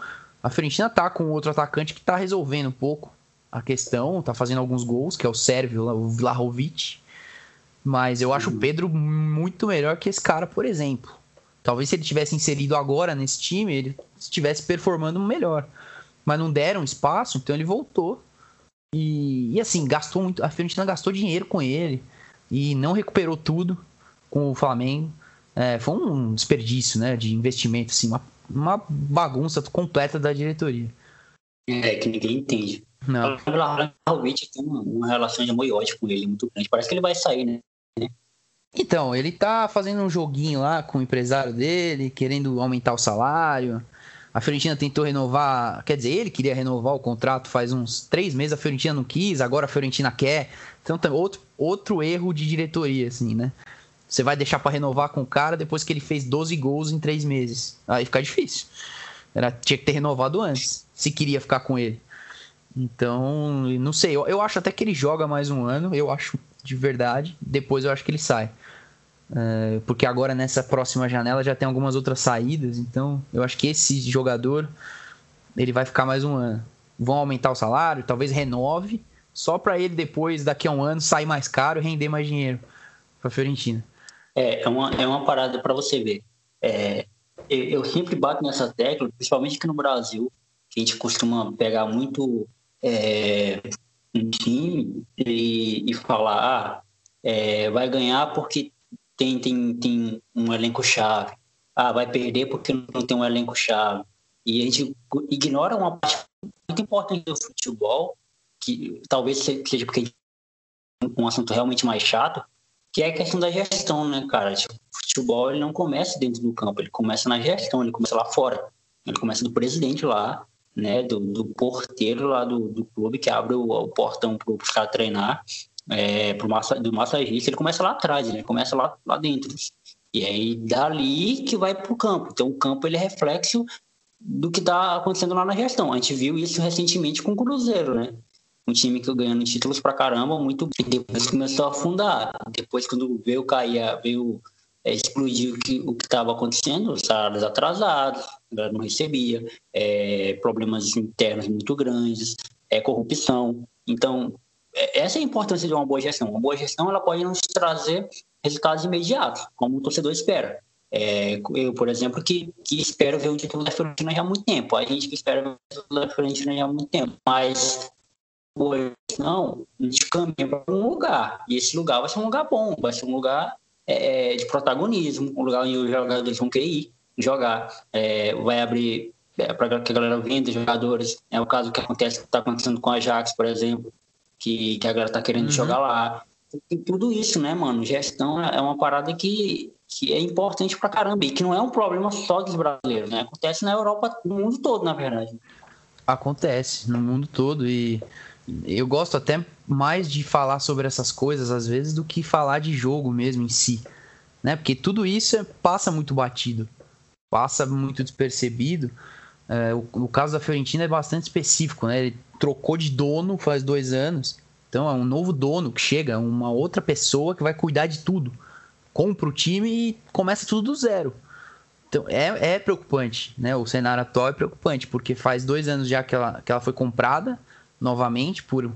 a Fiorentina tá com outro atacante que tá resolvendo um pouco a questão, tá fazendo alguns gols, que é o Sérvio, o Vlahovic. Mas eu acho o Pedro muito melhor que esse cara, por exemplo. Talvez se ele tivesse inserido agora nesse time, ele estivesse performando melhor. Mas não deram espaço, então ele voltou. E, e assim, gastou muito. A Fiorentina gastou dinheiro com ele e não recuperou tudo com o Flamengo. É, foi um desperdício né, de investimento, assim, uma, uma bagunça completa da diretoria. É, que ninguém entende. Não. O Vlahovic tem uma, uma relação de amor e ódio com ele muito grande. Parece que ele vai sair, né? Então, ele tá fazendo um joguinho lá com o empresário dele, querendo aumentar o salário. A Fiorentina tentou renovar, quer dizer, ele queria renovar o contrato faz uns três meses, a Fiorentina não quis, agora a Fiorentina quer. Então, outro, outro erro de diretoria, assim, né? Você vai deixar para renovar com o cara depois que ele fez 12 gols em três meses. Aí fica difícil. Era, tinha que ter renovado antes, se queria ficar com ele. Então, não sei, eu, eu acho até que ele joga mais um ano, eu acho de verdade. Depois eu acho que ele sai. É, porque agora nessa próxima janela já tem algumas outras saídas, então eu acho que esse jogador ele vai ficar mais um ano. Vão aumentar o salário, talvez renove, só para ele depois, daqui a um ano, sair mais caro e render mais dinheiro para a Fiorentina. É, é uma, é uma parada para você ver. É, eu, eu, sempre bato nessa tecla, principalmente aqui no Brasil, que a gente costuma pegar muito é, um time e, e falar, ah, é, vai ganhar porque tem, tem, tem um elenco chave. Ah, vai perder porque não tem um elenco chave. E a gente ignora uma parte muito importante do futebol, que talvez seja porque um assunto realmente mais chato, que é a questão da gestão, né, cara? Tipo, o futebol ele não começa dentro do campo, ele começa na gestão, ele começa lá fora. Ele começa do presidente lá, né, do, do porteiro lá do, do clube que abre o, o portão para os caras treinar, é, pro massa, do massagista, ele começa lá atrás, ele começa lá, lá dentro. E aí dali que vai para o campo. Então o campo ele é reflexo do que está acontecendo lá na gestão. A gente viu isso recentemente com o Cruzeiro, né? Um time que ganhando títulos pra caramba, muito e depois começou a afundar. Depois, quando veio cair, veio é, explodir o que o estava acontecendo, salários atrasados, não recebia, é, problemas internos muito grandes, é, corrupção. Então, é, essa é a importância de uma boa gestão. Uma boa gestão ela pode nos trazer resultados imediatos, como o torcedor espera. É, eu, por exemplo, que, que espero ver o título da Fiorentina já há muito tempo. A gente que espera ver o título da Fiorentina já há muito tempo. Mas boa gestão, a gente caminha para um lugar. E esse lugar vai ser um lugar bom, vai ser um lugar é, de protagonismo, um lugar onde os jogadores vão querer ir jogar. É, vai abrir é, para que a galera venda jogadores. É o caso que acontece está acontecendo com a Ajax, por exemplo que, que a galera tá querendo uhum. jogar lá. Tem tudo isso, né, mano? Gestão é uma parada que, que é importante pra caramba e que não é um problema só dos brasileiros, né? Acontece na Europa, no mundo todo, na verdade. Acontece no mundo todo e eu gosto até mais de falar sobre essas coisas às vezes do que falar de jogo mesmo em si, né? Porque tudo isso é, passa muito batido, passa muito despercebido. É, o, o, caso da Fiorentina é bastante específico, né? Ele trocou de dono faz dois anos. Então é um novo dono que chega, uma outra pessoa que vai cuidar de tudo. Compra o time e começa tudo do zero. Então é, é preocupante, né? O cenário atual é preocupante, porque faz dois anos já que ela, que ela foi comprada novamente por,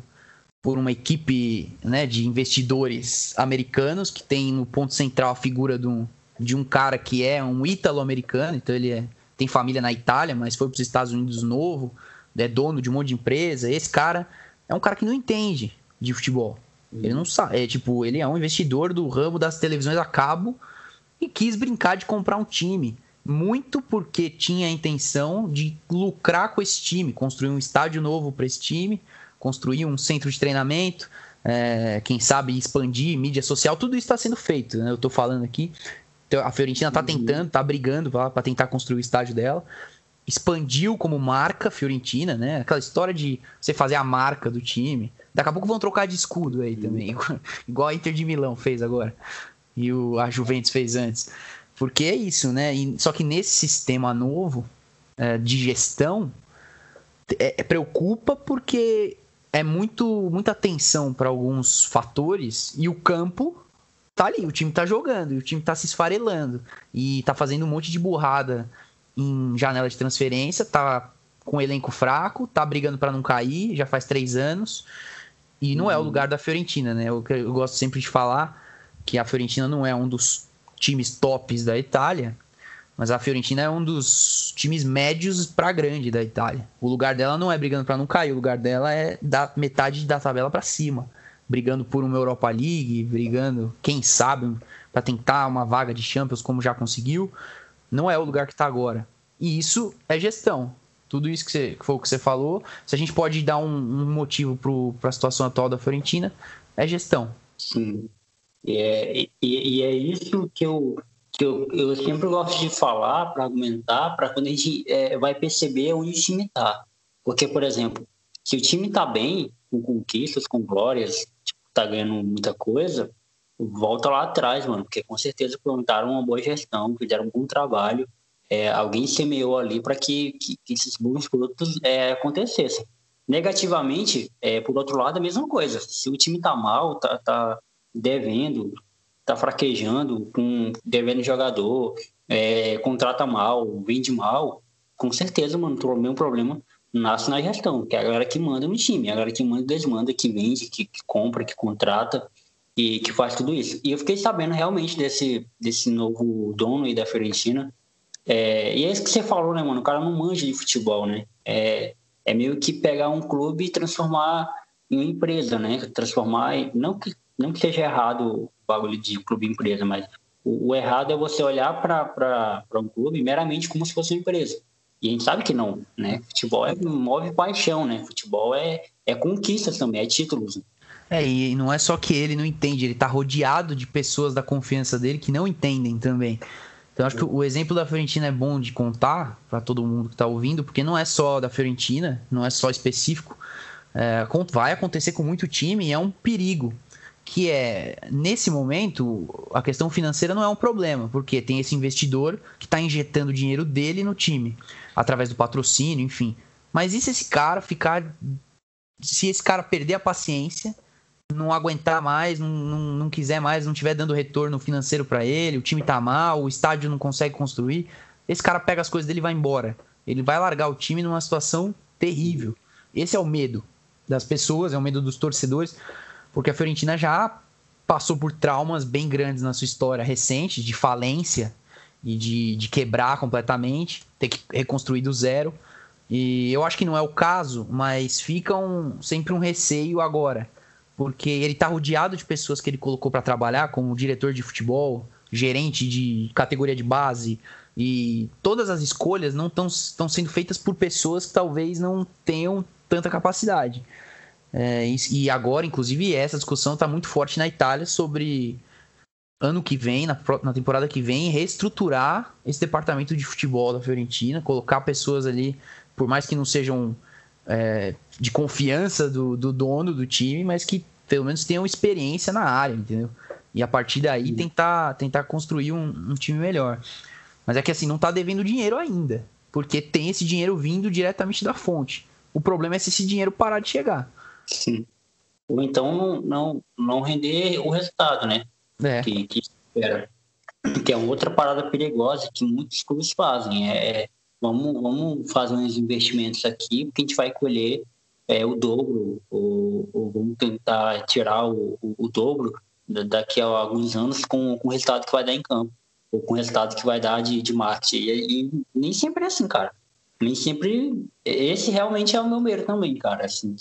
por uma equipe né, de investidores americanos que tem no ponto central a figura de um, de um cara que é um ítalo-americano, então ele é tem família na Itália, mas foi para os Estados Unidos novo, é dono de um monte de empresa. Esse cara é um cara que não entende de futebol. Ele não sabe, é tipo, ele é um investidor do ramo das televisões a cabo e quis brincar de comprar um time. Muito porque tinha a intenção de lucrar com esse time, construir um estádio novo para esse time, construir um centro de treinamento, é, quem sabe expandir mídia social, tudo isso está sendo feito. Né? Eu estou falando aqui. Então, a Fiorentina está tentando, está brigando para tentar construir o estádio dela. Expandiu como marca Fiorentina, né? Aquela história de você fazer a marca do time. Daqui a pouco vão trocar de escudo aí também, igual a Inter de Milão fez agora e o, a Juventus fez antes. Porque é isso, né? E, só que nesse sistema novo é, de gestão, é, é, preocupa porque é muito muita atenção para alguns fatores e o campo tá ali, o time tá jogando, e o time tá se esfarelando e tá fazendo um monte de burrada em janela de transferência, tá com elenco fraco, tá brigando para não cair, já faz três anos. E não uhum. é o uhum. lugar da Fiorentina, né? Eu, eu gosto sempre de falar que a Fiorentina não é um dos times tops da Itália, mas a Fiorentina é um dos times médios para grande da Itália. O lugar dela não é brigando para não cair, o lugar dela é da metade da tabela para cima, brigando por uma Europa League, brigando, quem sabe, para tentar uma vaga de Champions como já conseguiu. Não é o lugar que está agora. E isso é gestão. Tudo isso que, você, que foi o que você falou. Se a gente pode dar um, um motivo para a situação atual da Fiorentina, é gestão. Sim. É, e, e, é isso que eu, que eu, eu sempre gosto de falar, para argumentar, para quando a gente é, vai perceber onde o time está. Porque, por exemplo, se o time está bem, com conquistas, com glórias, tipo, tá ganhando muita coisa, volta lá atrás, mano, porque com certeza plantaram uma boa gestão, fizeram um bom trabalho, é, alguém semeou ali para que, que, que, esses bons produtos é, acontecessem. Negativamente, é, por outro lado, a mesma coisa. Se o time tá mal, tá, tá devendo, tá fraquejando, com, devendo jogador, é, contrata mal, vende mal, com certeza, mano, o mesmo problema nasce na gestão, que é a galera que manda no time, a galera que manda e desmanda, que vende, que, que compra, que contrata e que faz tudo isso. E eu fiquei sabendo realmente desse, desse novo dono aí da Fiorentina. É, e é isso que você falou, né, mano? O cara não manja de futebol, né? É, é meio que pegar um clube e transformar em uma empresa, né? Transformar, não que não que seja errado o bagulho de clube empresa, mas o, o errado é você olhar para um clube meramente como se fosse uma empresa. E a gente sabe que não, né? Futebol é, move paixão, né? Futebol é, é conquistas também, é títulos. É, e não é só que ele não entende, ele tá rodeado de pessoas da confiança dele que não entendem também. Então acho que o exemplo da Fiorentina é bom de contar para todo mundo que está ouvindo, porque não é só da Fiorentina, não é só específico. É, vai acontecer com muito time e é um perigo que é, nesse momento, a questão financeira não é um problema, porque tem esse investidor que está injetando dinheiro dele no time, através do patrocínio, enfim. Mas e se esse cara ficar. Se esse cara perder a paciência, não aguentar mais, não, não, não quiser mais, não estiver dando retorno financeiro para ele, o time tá mal, o estádio não consegue construir, esse cara pega as coisas dele e vai embora. Ele vai largar o time numa situação terrível. Esse é o medo das pessoas, é o medo dos torcedores porque a Fiorentina já passou por traumas bem grandes na sua história recente, de falência e de, de quebrar completamente, ter que reconstruir do zero. E eu acho que não é o caso, mas fica um, sempre um receio agora, porque ele está rodeado de pessoas que ele colocou para trabalhar, como diretor de futebol, gerente de categoria de base, e todas as escolhas não estão sendo feitas por pessoas que talvez não tenham tanta capacidade. É, e, e, agora, inclusive, essa discussão está muito forte na Itália sobre ano que vem, na, na, temporada que vem, reestruturar esse departamento de futebol da Fiorentina, colocar pessoas ali, por mais que não sejam é, de confiança do, do, dono do time, mas que pelo menos tenham experiência na área, entendeu? E a partir daí tentar, tentar construir um, um time melhor. Mas é que assim, não está devendo dinheiro ainda, porque tem esse dinheiro vindo diretamente da fonte. O problema é se esse dinheiro parar de chegar. Sim. Ou então não, não, não render o resultado, né? É. Que, que espera. Que é outra parada perigosa que muitos clubes fazem. É, vamos, vamos fazer uns investimentos aqui, porque a gente vai colher é, o dobro, ou, ou vamos tentar tirar o, o, o, dobro daqui a alguns anos com, com o resultado que vai dar em campo, ou com o resultado que vai dar de, de marketing. E, e nem sempre é assim, cara. Nem sempre. Esse realmente é o meu medo também, cara. Assim,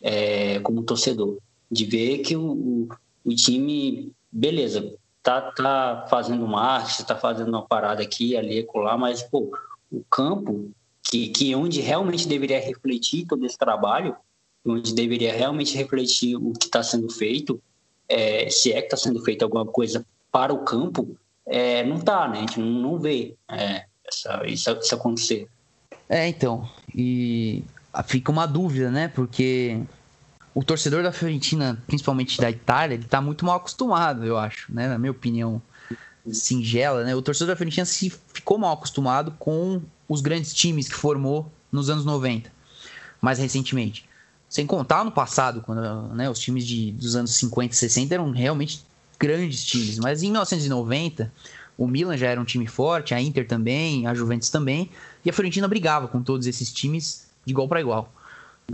é, como torcedor, de ver que o, o time, beleza, tá, tá fazendo marketing, tá fazendo uma parada aqui, ali, lá, mas, pô, o campo, que, que onde realmente deveria refletir todo esse trabalho, onde deveria realmente refletir o que está sendo feito, é, se é que está sendo feito alguma coisa para o campo, é, não tá, né? A gente não, não vê é, essa, isso, isso acontecer. É, então, e fica uma dúvida, né? Porque o torcedor da Fiorentina, principalmente da Itália, ele tá muito mal acostumado, eu acho, né? Na minha opinião singela, né? O torcedor da Fiorentina se ficou mal acostumado com os grandes times que formou nos anos 90, mais recentemente. Sem contar no passado, quando né, os times de, dos anos 50 e 60 eram realmente grandes times. Mas em 1990, o Milan já era um time forte, a Inter também, a Juventus também, e a Fiorentina brigava com todos esses times de igual para igual,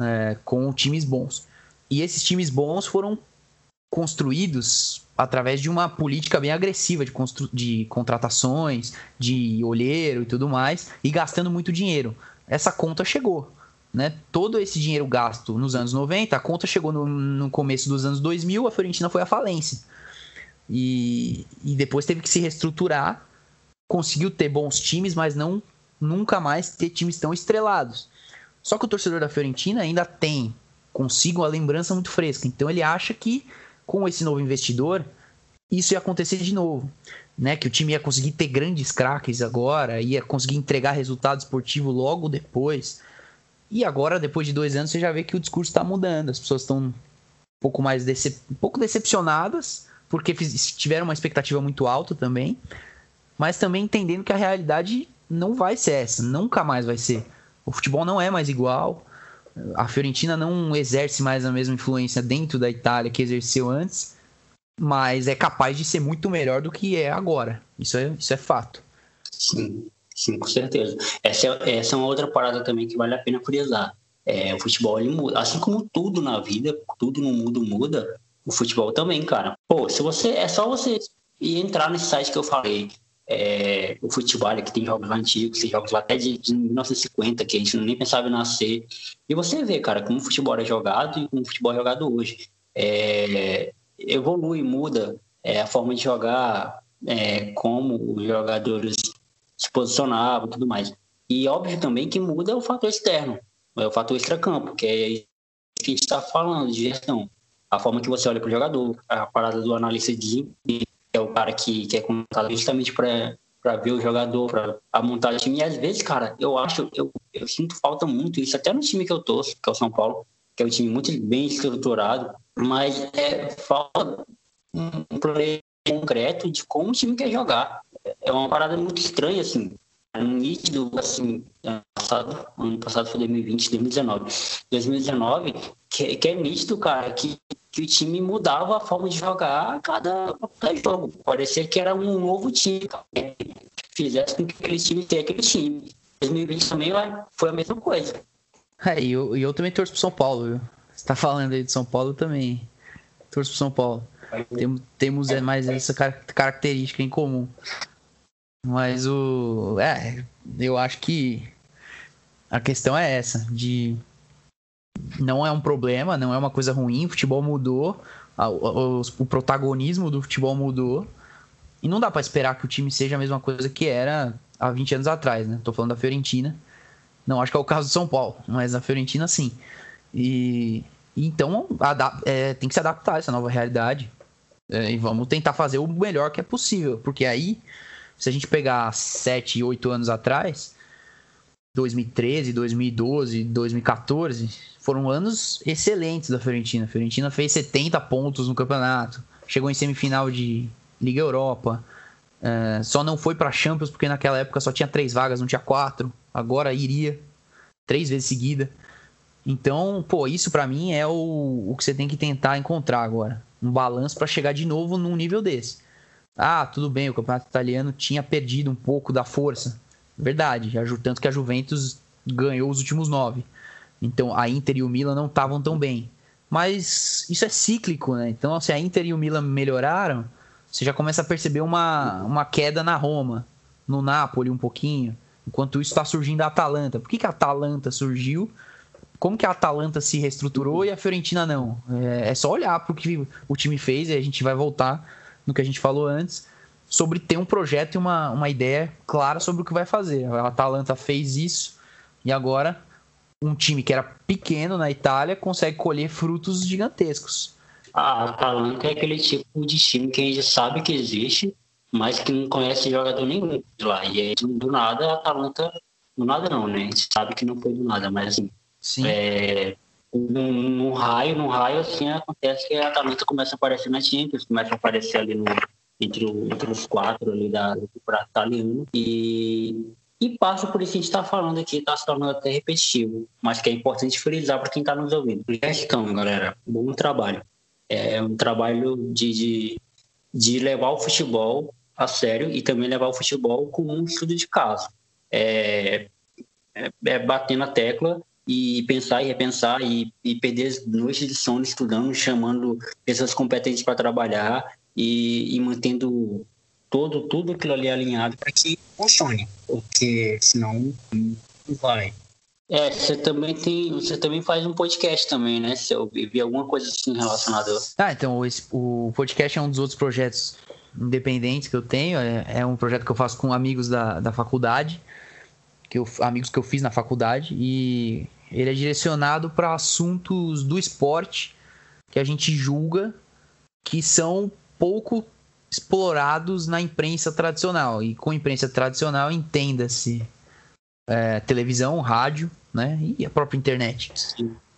é, com times bons. E esses times bons foram construídos através de uma política bem agressiva de, de contratações, de olheiro e tudo mais, e gastando muito dinheiro. Essa conta chegou. Né? Todo esse dinheiro gasto nos anos 90, a conta chegou no, no começo dos anos 2000, a Fiorentina foi à falência. E, e depois teve que se reestruturar, conseguiu ter bons times, mas não nunca mais ter times tão estrelados. Só que o torcedor da Fiorentina ainda tem consigo uma lembrança muito fresca. Então ele acha que com esse novo investidor isso ia acontecer de novo, né? Que o time ia conseguir ter grandes craques agora, ia conseguir entregar resultado esportivo logo depois. E agora, depois de dois anos, você já vê que o discurso está mudando. As pessoas estão um pouco mais decep... um pouco decepcionadas, porque tiveram uma expectativa muito alta também, mas também entendendo que a realidade não vai ser essa, nunca mais vai ser. O futebol não é mais igual. A Fiorentina não exerce mais a mesma influência dentro da Itália que exerceu antes, mas é capaz de ser muito melhor do que é agora. Isso é, isso é fato. Sim. Sim, com certeza. Essa é, essa é uma outra parada também que vale a pena frisar. É, o futebol, ele muda. Assim como tudo na vida, tudo no mundo muda, o futebol também, cara. Pô, se você. É só você entrar nesse site que eu falei. É, o futebol, que tem jogos antigos, tem jogos lá até de, de 1950, que a gente nem pensava em nascer. E você vê, cara, como o futebol é jogado e como o futebol é jogado hoje. É, evolui, muda é, a forma de jogar, é, como os jogadores se posicionava e tudo mais. E óbvio também que muda o fator externo, é o fator extracampo, que é isso que a gente está falando de gestão. A forma que você olha para o jogador, a parada do analista de desempenho, que é o cara que, que é contratado justamente para para ver o jogador, para montar o time. E às vezes, cara, eu acho, eu, eu sinto falta muito isso, até no time que eu torço, que é o São Paulo, que é um time muito bem estruturado, mas é, falta um plano concreto de como o time quer jogar é uma parada muito estranha, assim. É nítido, assim, ano passado, ano passado foi 2020, 2019. 2019, que, que é nítido, cara, que, que o time mudava a forma de jogar a cada, cada jogo. Parecia que era um novo time, cara. Fizesse com que aquele time tenha aquele time. 2020 também foi a mesma coisa. É, e eu, eu também torço pro São Paulo, viu? Você tá falando aí de São Paulo também. Torço pro São Paulo. Tem, temos é, mais essa característica em comum. Mas o. É, eu acho que a questão é essa, de não é um problema, não é uma coisa ruim, o futebol mudou, o, protagonismo do futebol mudou. E não dá para esperar que o time seja a mesma coisa que era há 20 anos atrás, né? Tô falando da Fiorentina. Não acho que é o caso do São Paulo, mas a Fiorentina sim. E, então é, tem que se adaptar a essa nova realidade. É, e vamos tentar fazer o melhor que é possível, porque aí se a gente pegar 7, 8 anos atrás, 2013, 2012, 2014, foram anos excelentes da Fiorentina. A Fiorentina fez 70 pontos no campeonato, chegou em semifinal de Liga Europa. Uh, só não foi para Champions porque naquela época só tinha três vagas, não tinha quatro. Agora iria três vezes seguida. Então, pô, isso para mim é o, o que você tem que tentar encontrar agora. Um balanço para chegar de novo num nível desse. Ah, tudo bem, o campeonato italiano tinha perdido um pouco da força. Verdade, tanto que a Juventus ganhou os últimos nove. Então a Inter e o Milan não estavam tão bem. Mas isso é cíclico, né? Então se a Inter e o Milan melhoraram, você já começa a perceber uma, uma queda na Roma, no Napoli um pouquinho. Enquanto isso está surgindo a Atalanta. Por que, que a Atalanta surgiu? Como que a Atalanta se reestruturou e a Fiorentina não? É, é só olhar para o que o time fez e a gente vai voltar no que a gente falou antes, sobre ter um projeto e uma, uma ideia clara sobre o que vai fazer. A Atalanta fez isso e agora um time que era pequeno na Itália consegue colher frutos gigantescos. A Atalanta é aquele tipo de time que a gente sabe que existe, mas que não conhece jogador nenhum de lá. E aí, do nada, a Atalanta. Do nada não, né? A gente sabe que não foi do nada, mas assim. Sim. É, num, num, raio, num raio, assim, acontece que a Atalanta começa a aparecer na Champions, começa a aparecer ali no, entre, o, entre os quatro ali da, do prato italiano. E, e passa por isso que a gente está falando aqui, está se tornando até repetitivo, mas que é importante frisar para quem está nos ouvindo. Gestão, galera, bom trabalho. É um trabalho de, de, de levar o futebol a sério e também levar o futebol como um estudo de caso. É, é, é bater na tecla e pensar e repensar e, e perder noites de sono estudando, chamando pessoas competentes para trabalhar e, e, mantendo todo tudo aquilo ali alinhado para que funcione, porque senão não vai. É, você também tem, você também faz um podcast também, né? Se eu vi alguma coisa assim relacionada. Ah, então esse, o podcast é um dos outros projetos independentes que eu tenho. É, é um projeto que eu faço com amigos da, da faculdade, que eu, amigos que eu fiz na faculdade, e ele é direcionado para assuntos do esporte que a gente julga que são pouco explorados na imprensa tradicional. E com imprensa tradicional, entenda-se é, televisão, rádio, né? E a própria internet.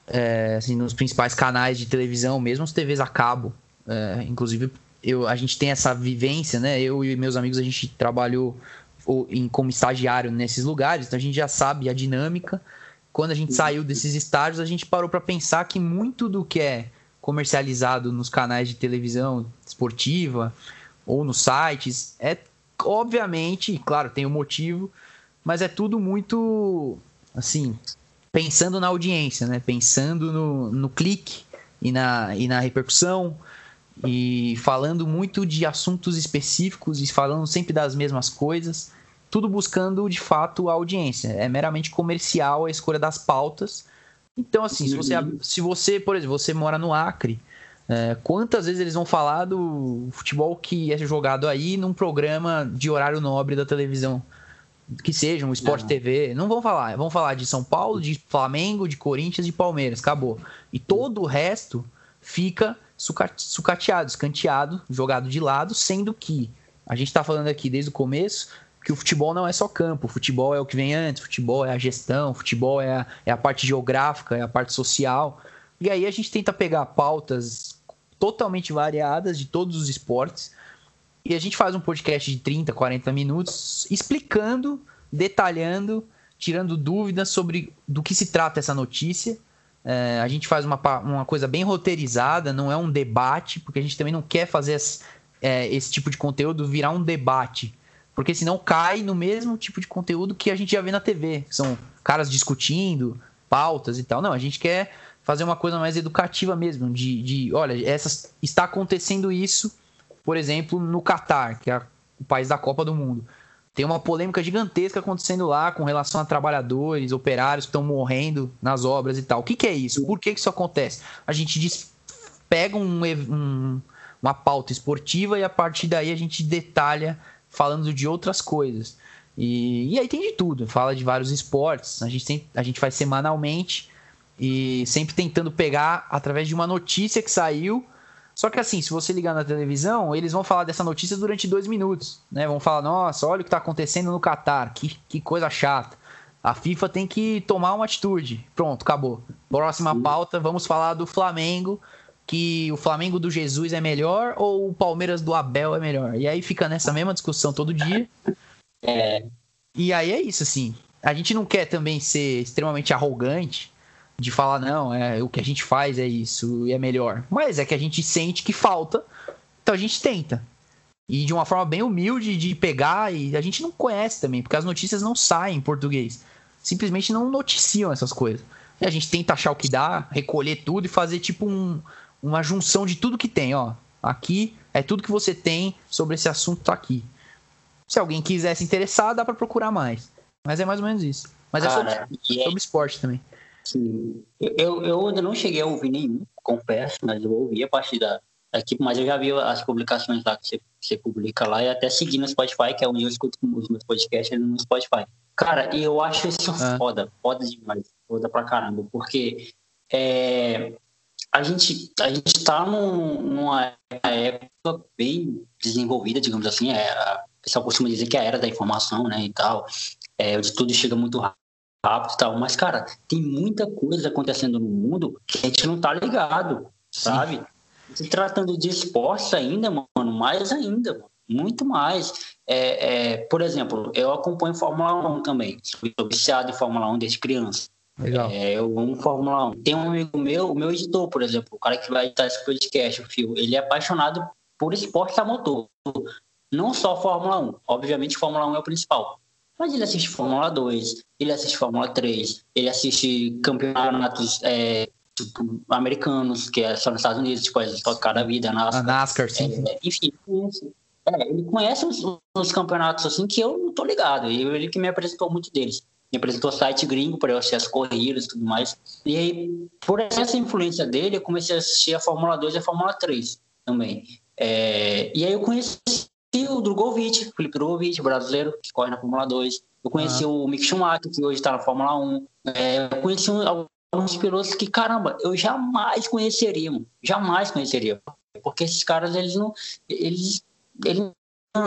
É, assim, nos principais canais de televisão, mesmo as TVs a cabo. É, inclusive, eu, a gente tem essa vivência, né? Eu e meus amigos, a gente trabalhou em, como estagiário nesses lugares, então a gente já sabe a dinâmica. Quando a gente saiu desses estágios, a gente parou para pensar que muito do que é comercializado nos canais de televisão esportiva ou nos sites é obviamente, claro, tem um motivo, mas é tudo muito assim, pensando na audiência, né? Pensando no, no clique e na, e na repercussão e falando muito de assuntos específicos e falando sempre das mesmas coisas, tudo buscando de fato a audiência. É meramente comercial a escolha das pautas. Então, assim, se você, se você por exemplo, você mora no Acre, é, quantas vezes eles vão falar do futebol que é jogado aí num programa de horário nobre da televisão? Que seja um Sport não. TV, não vão falar. Vão falar de São Paulo, de Flamengo, de Corinthians, de Palmeiras, acabou. E todo o resto fica sucateado, escanteado, jogado de lado, sendo que a gente está falando aqui desde o começo que o futebol não é só campo, futebol é o que vem antes, futebol é a gestão, futebol é a, é a parte geográfica, é a parte social. E aí a gente tenta pegar pautas totalmente variadas de todos os esportes e a gente faz um podcast de 30, 40 minutos explicando, detalhando, tirando dúvidas sobre do que se trata essa notícia é, a gente faz uma, uma coisa bem roteirizada, não é um debate, porque a gente também não quer fazer é, esse tipo de conteúdo virar um debate. Porque senão cai no mesmo tipo de conteúdo que a gente já vê na TV. São caras discutindo, pautas e tal. Não, a gente quer fazer uma coisa mais educativa mesmo. De, de olha, essas, está acontecendo isso, por exemplo, no Catar, que é o país da Copa do Mundo. Tem uma polêmica gigantesca acontecendo lá com relação a trabalhadores, operários que estão morrendo nas obras e tal. O que, que é isso? Por que, que isso acontece? A gente diz, pega um, um, uma pauta esportiva e a partir daí a gente detalha falando de outras coisas. E, e aí tem de tudo, fala de vários esportes. A gente, tem, a gente faz semanalmente e sempre tentando pegar através de uma notícia que saiu só que assim, se você ligar na televisão, eles vão falar dessa notícia durante dois minutos, né? Vão falar, nossa, olha o que está acontecendo no Catar, que, que coisa chata. A FIFA tem que tomar uma atitude. Pronto, acabou. Próxima pauta, vamos falar do Flamengo, que o Flamengo do Jesus é melhor ou o Palmeiras do Abel é melhor. E aí fica nessa mesma discussão todo dia. É. E aí é isso, assim. A gente não quer também ser extremamente arrogante de falar, não, é, o que a gente faz é isso e é melhor. Mas é que a gente sente que falta, então a gente tenta. E de uma forma bem humilde de pegar, e a gente não conhece também, porque as notícias não saem em português. Simplesmente não noticiam essas coisas. E a gente tenta achar o que dá, recolher tudo e fazer tipo um, uma junção de tudo que tem, ó. Aqui é tudo que você tem sobre esse assunto tá aqui. Se alguém quiser se interessar, dá para procurar mais. Mas é mais ou menos isso. Mas é sobre, é sobre esporte também. Sim. Eu, eu ainda não cheguei a ouvir nenhum, confesso, mas eu ouvi a partir da, aqui, mas eu já vi as publicações lá que você, você publica lá e até seguir no Spotify, que é onde eu escuto os meus podcasts no Spotify. Cara, eu acho isso ah. foda, foda demais, foda pra caramba, porque é, a gente a gente tá num, numa época bem desenvolvida, digamos assim, é, a pessoal costuma dizer que é a era da informação, né, e tal, é, onde tudo chega muito rápido e tal, mas, cara, tem muita coisa acontecendo no mundo que a gente não tá ligado, sabe? Se tratando de esporte ainda, mano, mais ainda, mano, muito mais. É, é, por exemplo, eu acompanho Fórmula 1 também, sou viciado em Fórmula 1 desde criança. Legal. É, eu amo Fórmula 1. Tem um amigo meu, o meu editor, por exemplo, o cara que vai editar esse podcast, o Fio, ele é apaixonado por esporte a motor. Não só Fórmula 1. Obviamente, Fórmula 1 é o principal. Mas ele assiste Fórmula 2, ele assiste Fórmula 3, ele assiste campeonatos é, tipo, americanos, que é só nos Estados Unidos, tipo, a tocar da vida, NASCAR. A NASCAR, sim. É, enfim, é, ele conhece os, os, campeonatos assim que eu não tô ligado. E ele que me apresentou muito deles. Me apresentou site gringo para eu assistir as corridas e tudo mais. E aí, por essa influência dele, eu comecei a assistir a Fórmula 2 e a Fórmula 3 também. É, e aí eu conheci o Drogovic, Felipe Drogovic, brasileiro, que corre na Fórmula 2. Eu conheci ah. o Mick Schumacher, que hoje está na Fórmula 1. É, eu conheci alguns pilotos que, caramba, eu jamais conheceria, mano. jamais conheceria. Porque esses caras, eles não, eles, eles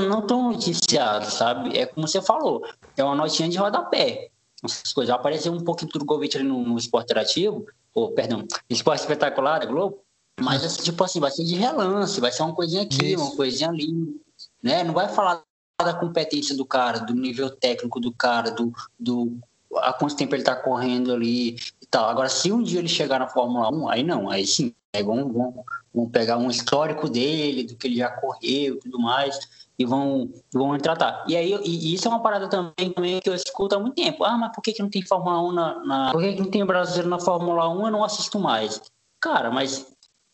não estão noticiados, sabe? É como você falou, é uma notinha de rodapé. Essas coisas. Apareceu um pouquinho do Drogovic ali no, no esporte interativo, ou, perdão, esporte espetacular Globo, mas, assim, tipo assim, vai ser de relance, vai ser uma coisinha aqui, Isso. uma coisinha ali né? Não vai falar da competência do cara, do nível técnico do cara, do, do a quanto tempo ele está correndo ali e tal. Agora, se um dia ele chegar na Fórmula 1, aí não, aí sim, vão, vão, vão pegar um histórico dele, do que ele já correu e tudo mais, e vão, vão tratar. E aí, e isso é uma parada também, também que eu escuto há muito tempo. Ah, mas por que, que não tem Fórmula 1 na, na. Por que, que não tem brasileiro na Fórmula 1? Eu não assisto mais. Cara, mas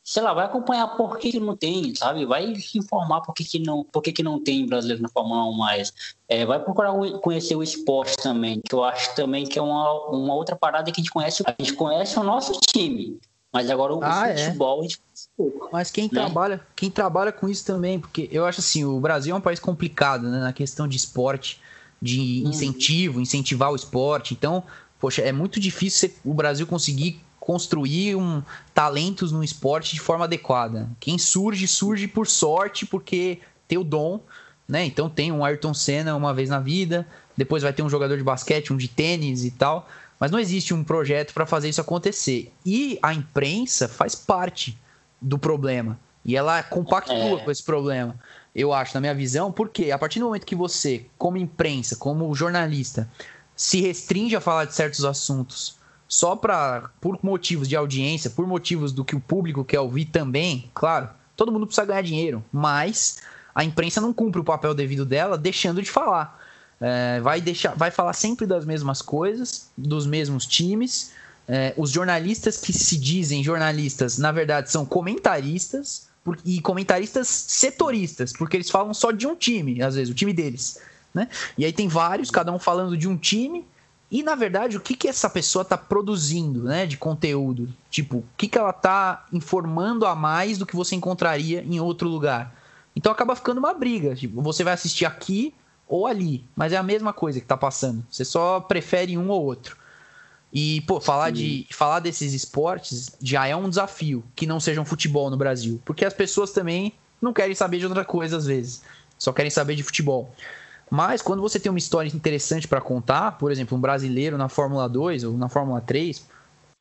sei lá, vai acompanhar por que, que não tem, sabe? Vai se informar por que, que, não, por que, que não tem brasileiro na Fórmula 1 mais. É, vai procurar conhecer o esporte também, que eu acho também que é uma, uma outra parada que a gente conhece. A gente conhece o nosso time, mas agora o ah, é? futebol é? a gente pouco. Mas quem né? trabalha, quem trabalha com isso também, porque eu acho assim, o Brasil é um país complicado, né, na questão de esporte, de hum. incentivo, incentivar o esporte. Então, poxa, é muito difícil o Brasil conseguir construir um, talentos no esporte de forma adequada. Quem surge, surge por sorte, porque tem o dom, né? Então tem um Ayrton Senna uma vez na vida, depois vai ter um jogador de basquete, um de tênis e tal, mas não existe um projeto para fazer isso acontecer. E a imprensa faz parte do problema. E ela compactua é. com esse problema, eu acho, na minha visão, porque a partir do momento que você, como imprensa, como jornalista, se restringe a falar de certos assuntos só para por motivos de audiência, por motivos do que o público quer ouvir também, claro, todo mundo precisa ganhar dinheiro, mas a imprensa não cumpre o papel devido dela, deixando de falar. É, vai deixar, vai falar sempre das mesmas coisas, dos mesmos times. É, os jornalistas que se dizem jornalistas, na verdade, são comentaristas por, e comentaristas setoristas, porque eles falam só de um time, às vezes, o time deles. Né? E aí tem vários, cada um falando de um time, e na verdade, o que, que essa pessoa está produzindo né, de conteúdo? Tipo, o que, que ela está informando a mais do que você encontraria em outro lugar? Então acaba ficando uma briga. Tipo, você vai assistir aqui ou ali, mas é a mesma coisa que está passando. Você só prefere um ou outro. E, pô, falar, de, falar desses esportes já é um desafio que não sejam futebol no Brasil. Porque as pessoas também não querem saber de outra coisa às vezes. Só querem saber de futebol. Mas quando você tem uma história interessante para contar, por exemplo, um brasileiro na Fórmula 2 ou na Fórmula 3,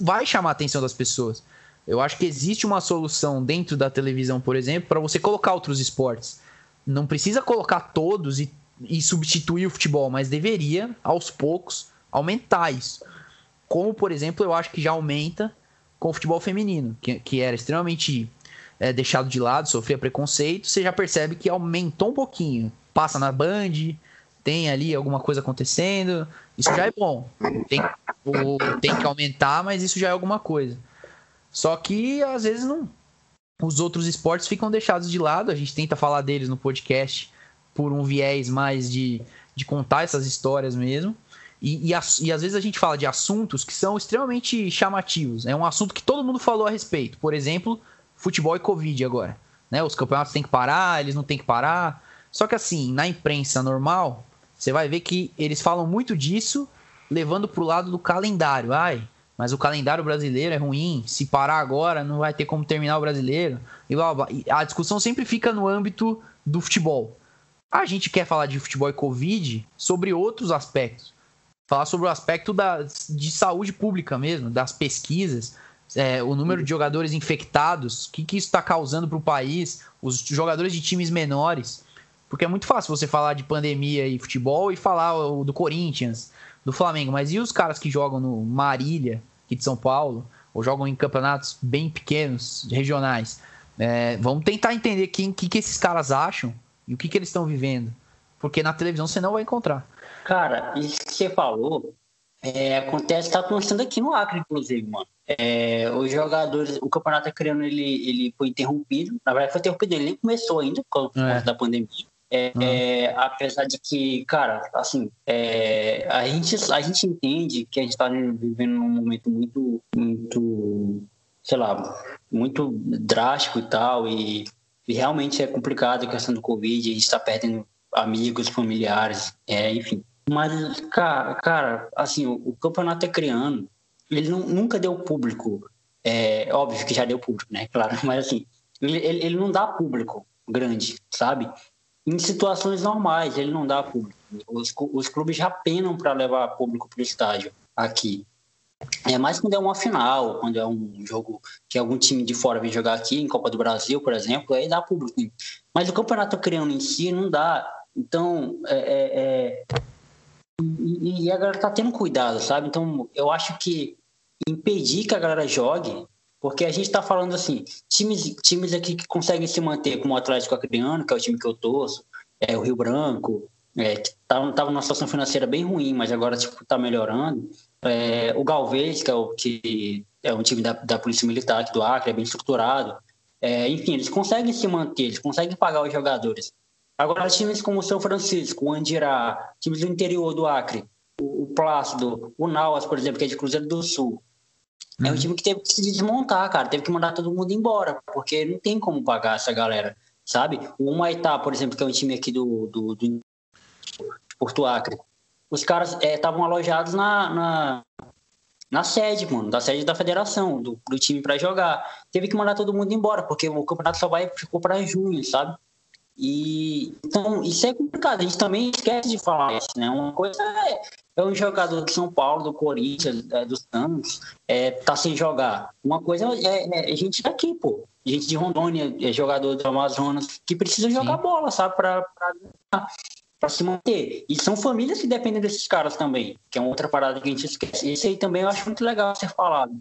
vai chamar a atenção das pessoas. Eu acho que existe uma solução dentro da televisão, por exemplo, para você colocar outros esportes. Não precisa colocar todos e, e, substituir o futebol, mas deveria, aos poucos, aumentar isso. Como, por exemplo, eu acho que já aumenta com o futebol feminino, que, que era extremamente é, deixado de lado, sofria preconceito. Você já percebe que aumentou um pouquinho passa na Band, tem ali alguma coisa acontecendo, isso já é bom. Tem, tem que aumentar, mas isso já é alguma coisa. Só que às vezes não. Os outros esportes ficam deixados de lado, a gente tenta falar deles no podcast por um viés mais de, de contar essas histórias mesmo. E, e, e, às vezes a gente fala de assuntos que são extremamente chamativos. É um assunto que todo mundo falou a respeito. Por exemplo, futebol e Covid agora. né? Os campeonatos têm que parar, eles não têm que parar. Só que assim, na imprensa normal, você vai ver que eles falam muito disso, levando pro lado do calendário. Ai, mas o calendário brasileiro é ruim. Se parar agora, não vai ter como terminar o brasileiro. E blá, blá, blá. a discussão sempre fica no âmbito do futebol. A gente quer falar de futebol e Covid sobre outros aspectos. Falar sobre o aspecto da, de saúde pública mesmo, das pesquisas, é, o número de jogadores infectados, o que, que isso está causando para o país, os jogadores de times menores. Porque é muito fácil você falar de pandemia e futebol e falar do Corinthians, do Flamengo. Mas e os caras que jogam no Marília, aqui de São Paulo, ou jogam em campeonatos bem pequenos, regionais? É, vamos tentar entender o que, que esses caras acham e o que, que eles estão vivendo. Porque na televisão você não vai encontrar. Cara, isso que você falou é, acontece, tá acontecendo aqui no Acre, inclusive, mano. É, os jogadores, o campeonato acreano ele, ele foi interrompido. Na verdade, foi interrompido, ele nem começou ainda por causa é. da pandemia. É, uhum. é, apesar de que, cara, assim, é, a, gente, a gente entende que a gente está vivendo num momento muito, muito, sei lá, muito drástico e tal, e e realmente é complicado a questão do Covid, a gente está perdendo amigos, familiares, é, enfim. Mas, cara, cara assim, o, o campeonato é criando, ele não, nunca deu público. É óbvio que já deu público, né? Claro, mas assim, ele, ele, não dá público grande, sabe? Em situações normais, ele não dá público. Os, os clubes já penam para levar público para o estádio aqui. É mais quando é uma final, quando é um jogo que algum time de fora vem jogar aqui, em Copa do Brasil, por exemplo, aí dá público. Mas o campeonato criando em si não dá. Então, é, é, é... E, e, a galera tá tendo cuidado, sabe? Então, eu acho que impedir que a galera jogue, porque a gente tá falando assim, times, times aqui que conseguem se manter, como o Atlético Acreano, que é o time que eu torço, é o Rio Branco, é, que tava, tava numa situação financeira bem ruim, mas agora, tipo, tá melhorando. É, o Galvez, que é, o, que é um time da, da Polícia Militar aqui do Acre, é bem estruturado. É, enfim, eles conseguem se manter, eles conseguem pagar os jogadores. Agora, times como o São Francisco, o Andirá, times do interior do Acre, o, Plácido, o Nauas, por exemplo, que é de Cruzeiro do Sul, é um uhum. time que teve que se desmontar, cara. Teve que mandar todo mundo embora, porque não tem como pagar essa galera, sabe? O Maitá, por exemplo, que é um time aqui do, do, do Porto Acre, os caras estavam é, alojados na, na, na, sede, mano, da sede da federação, do, do time para jogar. Teve que mandar todo mundo embora, porque o campeonato só vai ficou para junho, sabe? E então isso é complicado. A gente também esquece de falar isso, né? Uma coisa é, é um jogador de São Paulo, do Corinthians, é, do Santos, é, tá sem jogar. Uma coisa é, é, é gente daqui, pô. Gente de Rondônia, é jogador do Amazonas, que precisa jogar Sim. bola, sabe? Pra, pra se manter. E são famílias que dependem desses caras também, que é outra parada que a gente esquece. Isso aí também eu acho muito legal ser falado.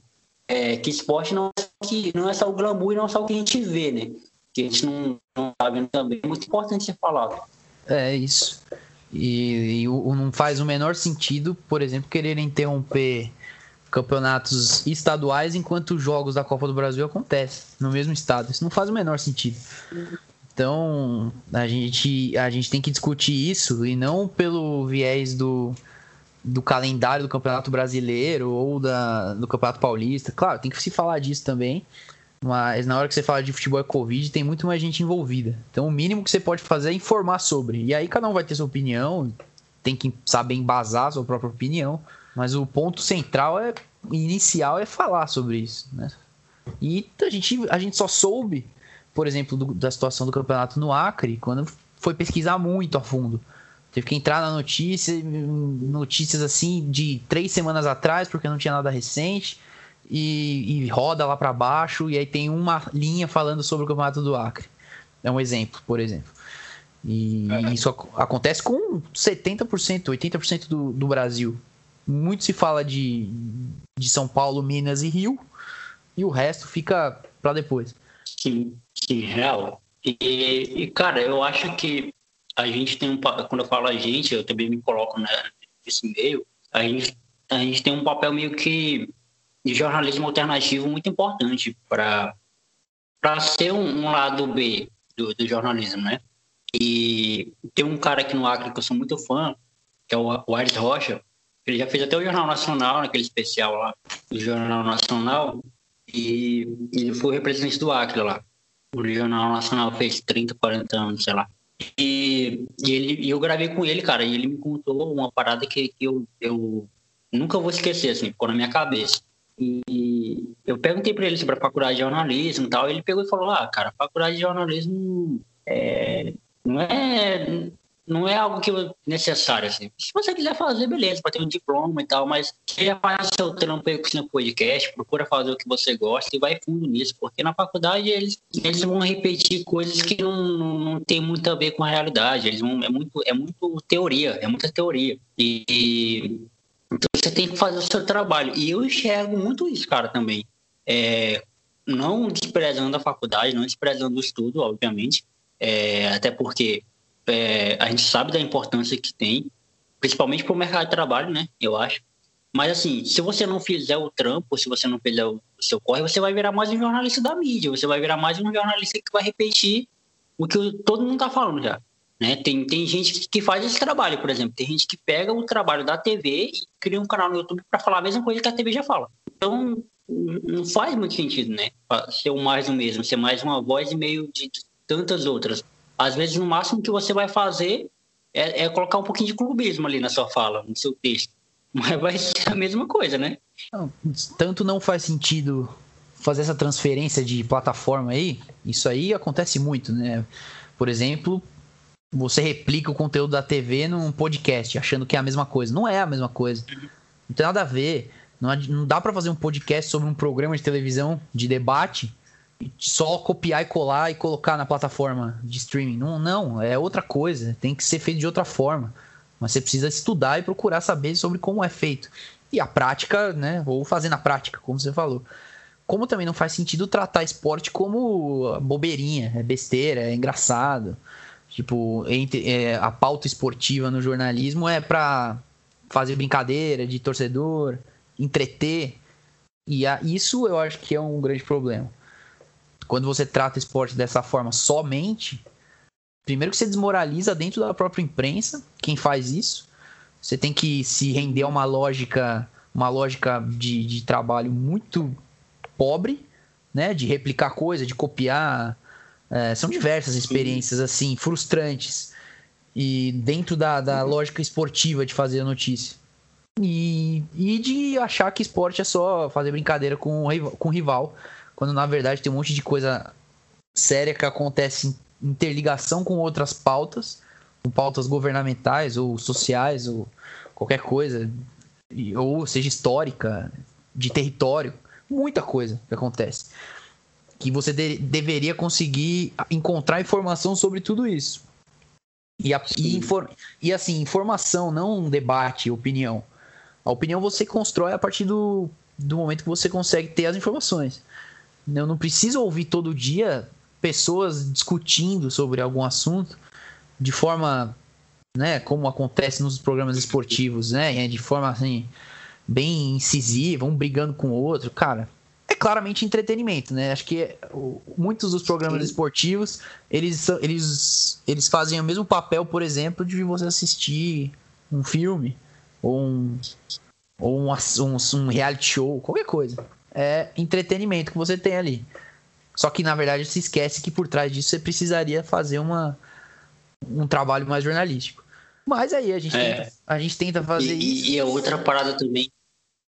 É, que esporte não é, só que, não é só o glamour e não é só o que a gente vê, né? Que a gente não, não tá vendo também. É muito importante ser falado. É isso. E, e não faz o menor sentido, por exemplo, querer interromper campeonatos estaduais enquanto os jogos da Copa do Brasil acontecem no mesmo estado. Isso não faz o menor sentido. Então, a gente, a gente tem que discutir isso e não pelo viés do, do calendário do Campeonato Brasileiro ou da, do Campeonato Paulista. Claro, tem que se falar disso também, mas na hora que você fala de futebol e Covid, tem muito mais gente envolvida. Então, o mínimo que você pode fazer é informar sobre. E aí, cada um vai ter sua opinião, tem que saber embasar sua própria opinião, mas o ponto central é inicial é falar sobre isso, né? E a gente, a gente só soube por exemplo, do, da situação do campeonato no Acre, quando foi pesquisar muito a fundo. Teve que entrar na notícia, notícias assim de três semanas atrás, porque não tinha nada recente, e, e roda lá para baixo, e aí tem uma linha falando sobre o campeonato do Acre. É um exemplo, por exemplo. E é. isso acontece com 70%, 80% do, do Brasil. Muito se fala de, de São Paulo, Minas e Rio, e o resto fica para depois. Sim. Sim, real. E, e, cara, eu acho que a gente tem um. Quando eu falo a gente, eu também me coloco nesse meio. A gente, a gente tem um papel meio que de jornalismo alternativo muito importante para ser um, um, lado B do, do, jornalismo, né? E tem um cara aqui no Acre que eu sou muito fã, que é o, o Aires Rocha. Ele já fez até o Jornal Nacional, naquele especial lá do Jornal Nacional, e ele foi representante do Acre lá. O Jornal Nacional fez 30, 40 anos, sei lá. E, e, ele, e eu gravei com ele, cara, e ele me contou uma parada que, que eu, eu nunca vou esquecer, assim, ficou na minha cabeça. E eu perguntei para ele sobre a faculdade de jornalismo e tal, ele pegou e falou: Ah, cara, faculdade de jornalismo é, não é não é algo que necessário, assim. Se você quiser fazer, beleza, para ter um diploma e tal, mas já faz seu trampo aí com seu podcast, procura fazer o que você gosta e vai fundo nisso, porque na faculdade eles, eles vão repetir coisas que não, não, não tem muito a ver com a realidade, eles vão, é, muito, é muito teoria, é muita teoria. E, e então você tem que fazer o seu trabalho. E eu enxergo muito isso, cara, também. É, não desprezando a faculdade, não desprezando o estudo, obviamente, é, até porque é, a gente sabe da importância que tem, principalmente para o mercado de trabalho, né? Eu acho. Mas assim, se você não fizer o trampo, se você não fizer o seu corre, você vai virar mais um jornalista da mídia, você vai virar mais um jornalista que vai repetir o que todo mundo está falando já. Né? Tem, tem gente que faz esse trabalho, por exemplo. Tem gente que pega o trabalho da TV e cria um canal no YouTube para falar a mesma coisa que a TV já fala. Então, não faz muito sentido, né? Ser mais o mesmo, ser mais uma voz e meio de tantas outras. Às vezes, no máximo que você vai fazer é, é, colocar um pouquinho de clubismo ali na sua fala, no seu texto. Mas vai ser a mesma coisa, né? Tanto não faz sentido fazer essa transferência de plataforma aí. Isso aí acontece muito, né? Por exemplo, você replica o conteúdo da TV num podcast, achando que é a mesma coisa. Não é a mesma coisa. Não tem nada a ver. Não dá para fazer um podcast sobre um programa de televisão de debate só copiar e colar e colocar na plataforma de streaming. Não, não, é outra coisa. Tem que ser feito de outra forma. Mas você precisa estudar e procurar saber sobre como é feito. E a prática, né? Ou fazer na prática, como você falou. Como também não faz sentido tratar esporte como bobeirinha, é besteira, é engraçado. Tipo, entre, é, a pauta esportiva no jornalismo é para fazer brincadeira de torcedor, entreter. E a, isso eu acho que é um grande problema quando você trata esporte dessa forma somente, primeiro que você desmoraliza dentro da própria imprensa quem faz isso. Você tem que se render a uma lógica, uma lógica de, de trabalho muito pobre, né? De replicar coisa, de copiar. É, são diversas experiências assim, frustrantes. E dentro da, da lógica esportiva de fazer a notícia. E, e de achar que esporte é só fazer brincadeira com, com o rival quando na verdade tem um monte de coisa séria que acontece em interligação com outras pautas, com pautas governamentais ou sociais ou qualquer coisa, ou seja histórica, de território, muita coisa que acontece. Que você de deveria conseguir encontrar informação sobre tudo isso. E, a, e, e assim, informação, não um debate, opinião. A opinião você constrói a partir do, do momento que você consegue ter as informações. Eu não preciso ouvir todo dia pessoas discutindo sobre algum assunto de forma, né, como acontece nos programas esportivos, né, de forma assim bem incisiva, um brigando com o outro, cara. É claramente entretenimento, né? Acho que muitos dos programas Sim. esportivos eles, eles, eles fazem o mesmo papel, por exemplo, de você assistir um filme ou um, ou um, um, um reality show, qualquer coisa é entretenimento que você tem ali. Só que na verdade se esquece que por trás disso você precisaria fazer uma, um trabalho mais jornalístico. Mas aí a gente, é. tenta, a gente tenta fazer e, isso. E a outra parada também.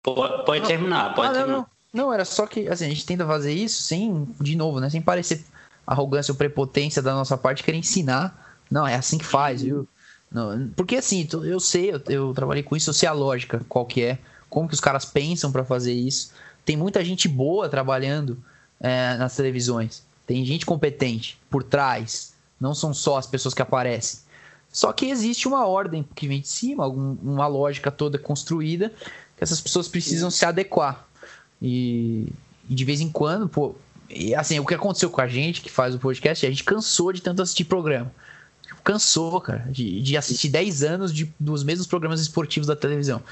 Pode, pode terminar, pode ah, terminar. Não, não, não, era só que assim, a gente tenta fazer isso sem, de novo, né? Sem parecer arrogância ou prepotência da nossa parte, querer ensinar. Não, é assim que faz, viu? Não, porque assim, eu sei, eu, eu trabalhei com isso, eu sei a lógica, qual que é, como que os caras pensam para fazer isso tem muita gente boa trabalhando é, nas televisões. Tem gente competente por trás. Não são só as pessoas que aparecem. Só que existe uma ordem que vem de cima, uma lógica toda construída, que essas pessoas precisam se adequar. E, e de vez em quando, pô, e assim, o que aconteceu com a gente que faz o podcast, a gente cansou de tanto assistir programa. Cansou, cara, de, de assistir 10 anos de, dos mesmos programas esportivos da televisão.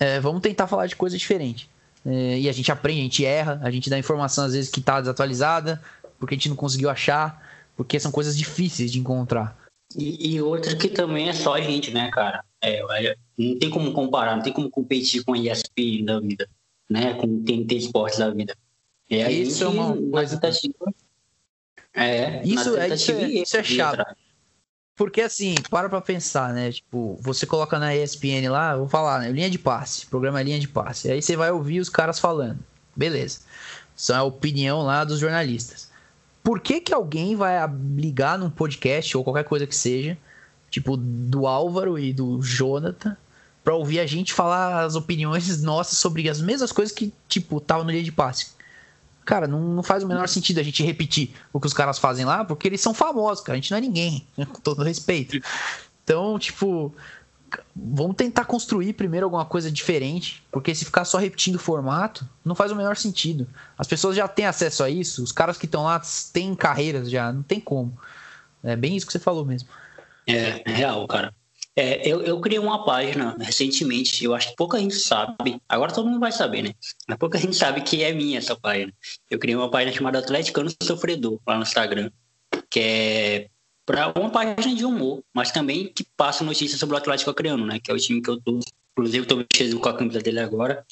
É, vamos tentar falar de coisa diferente. É, e a gente aprende, a gente erra, a gente dá informação às vezes que está desatualizada, porque a gente não conseguiu achar, porque são coisas difíceis de encontrar. E, e outra que também é só a gente, né, cara? É, não tem como comparar, não tem como competir com a ESPN da vida, né? Com o TNT Esportes da vida. É Isso é uma coisa. É, isso, é, isso, é, isso é chato. Porque assim, para pra pensar, né? Tipo, você coloca na ESPN lá, vou falar, né? Linha de passe, programa linha de passe. Aí você vai ouvir os caras falando. Beleza. Isso é a opinião lá dos jornalistas. Por que que alguém vai ligar num podcast ou qualquer coisa que seja, tipo, do Álvaro e do Jonathan, pra ouvir a gente falar as opiniões nossas sobre as mesmas coisas que, tipo, tava no linha de passe? Cara, não, não, faz o menor sentido a gente repetir o que os caras fazem lá, porque eles são famosos, cara. A gente não é ninguém, com todo respeito. Então, tipo, vamos tentar construir primeiro alguma coisa diferente, porque se ficar só repetindo o formato, não faz o menor sentido. As pessoas já têm acesso a isso, os caras que estão lá têm carreiras já, não tem como. É bem isso que você falou mesmo. É, é real, cara. É, eu, eu criei uma página recentemente, eu acho que pouca gente sabe, agora todo mundo vai saber, né? Mas pouca gente sabe que é minha essa página. Eu criei uma página chamada Atleticano Sofredor, lá no Instagram, que é para uma página de humor, mas também que passa notícias sobre o Atlético Acreano, né? Que é o time que eu tô, inclusive estou vestido com a camisa dele agora.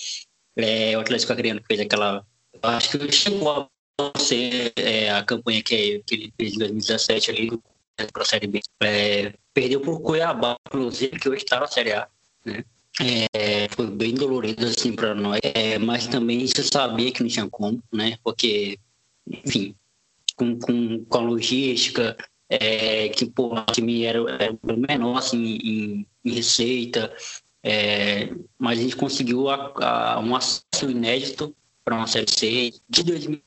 É o Atlético Acreano fez aquela, acho que chegou a ser é, a campanha que, que ele fez em 2017 ali para a Série B. É, perdeu para o Cuiabá, inclusive, que hoje está na Série A. Né? É, foi bem dolorido assim para nós, é, mas também se sabia que não tinha como, né? Porque, enfim, com, com, com a logística, é, que pô, o time era, era menor assim, em, em receita, é, mas a gente conseguiu a, a, um acesso inédito para uma Série C de 2000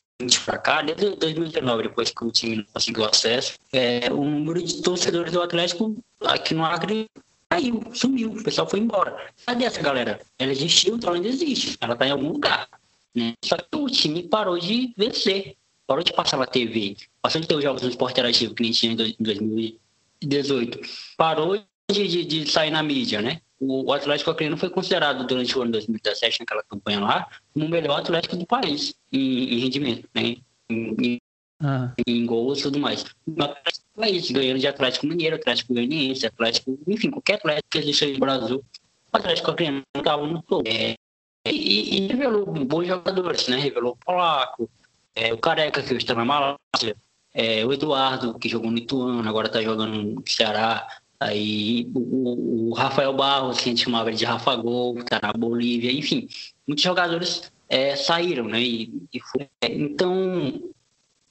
para cá, desde 2019, depois que o time conseguiu acesso, é, o número de torcedores do Atlético aqui no Acre caiu, sumiu, o pessoal foi embora. Cadê essa galera? Ela existiu, então ela ainda existe, ela está em algum lugar. Né? Só que o time parou de vencer, parou de passar na TV, passou de ter os jogos no esporte interativo que nem tinha em 2018, parou de, de, de sair na mídia, né? O Atlético Acreano foi considerado durante o ano 2017, naquela campanha lá, como o melhor Atlético do país em, em rendimento, né? Em, ah. em gols e tudo mais. O país, ganhando de Atlético Mineiro, Atlético Goianiense, Atlético, enfim, qualquer Atlético que existe no Brasil, o Atlético Acreano estava no topo. É, e, e, revelou bons jogadores, né? Revelou o Polaco, é, o Careca, que hoje está na Malásia, é, o Eduardo, que jogou no Ituano, agora está jogando no Ceará, Aí o, o, Rafael Barros, que a gente chamava de Rafa Gol, que tá na Bolívia, enfim, muitos jogadores é, saíram, né? E, e foi, é, então,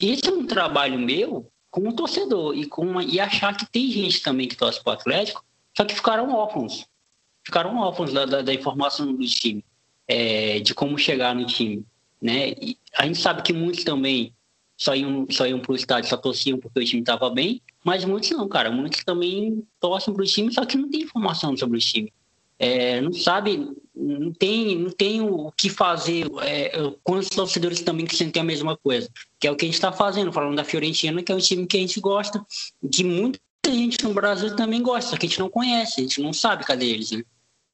esse é um trabalho meu como torcedor e, com uma, e achar que tem gente também que torce para o Atlético, só que ficaram órfãos. Ficaram órfãos da, da, da informação do time, é, de como chegar no time. Né? E a gente sabe que muitos também só iam, só iam pro estádio, só torciam porque o time estava bem, mas muitos não, cara. Muitos também torcem pro time, só que não tem informação sobre o time. É, não sabe, não tem, não tem o que fazer é, com os torcedores também que sentem a mesma coisa, que é o que a gente está fazendo, falando da Fiorentina, que é um time que a gente gosta, que muita gente no Brasil também gosta, só que a gente não conhece, a gente não sabe cadê eles, né?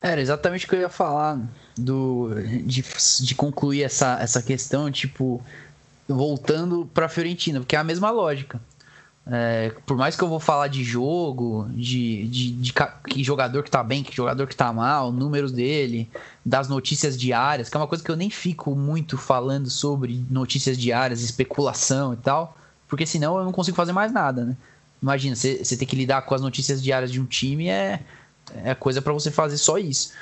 Era exatamente o que eu ia falar do, de, de concluir essa, essa questão, tipo, voltando para a Fiorentina, porque é a mesma lógica. É, por mais que eu vou falar de jogo, de, de, de, que jogador que tá bem, que jogador que tá mal, números dele, das notícias diárias, que é uma coisa que eu nem fico muito falando sobre notícias diárias, especulação e tal, porque senão eu não consigo fazer mais nada, né? Imagina, você, ter que lidar com as notícias diárias de um time é, é coisa para você fazer só isso.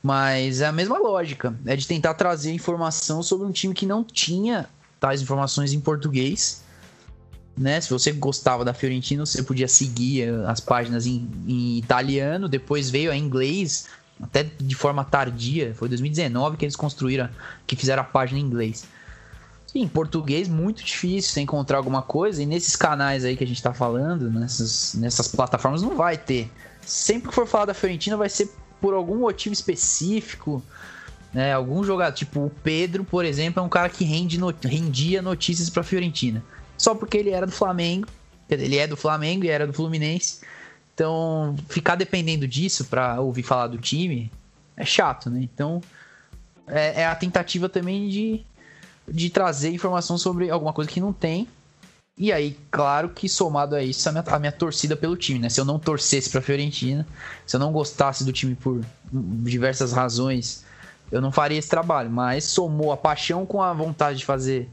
Mas é a mesma lógica, é de tentar trazer informação sobre um time que não tinha tais informações em português. Né? Se você gostava da Fiorentina, você podia seguir as páginas em, em italiano, depois veio a inglês, até de forma tardia, foi 2019 que eles construíram, que fizeram a página em inglês. Em português muito difícil você encontrar alguma coisa, e nesses canais aí que a gente tá falando, nessas, nessas plataformas, não vai ter. Sempre que for falar da Fiorentina, vai ser por algum motivo específico, né? Algum jogador, tipo o Pedro, por exemplo, é um cara que rende rendia notícias para Fiorentina. Só porque ele era do Flamengo, ele é do Flamengo e era do Fluminense. Então, ficar dependendo disso para ouvir falar do time é chato, né? Então, é, é, a tentativa também de, de trazer informação sobre alguma coisa que não tem. E aí, claro que somado a isso, a minha, a minha torcida pelo time, né? Se eu não torcesse pra Fiorentina, se eu não gostasse do time por diversas razões, eu não faria esse trabalho, mas somou a paixão com a vontade de fazer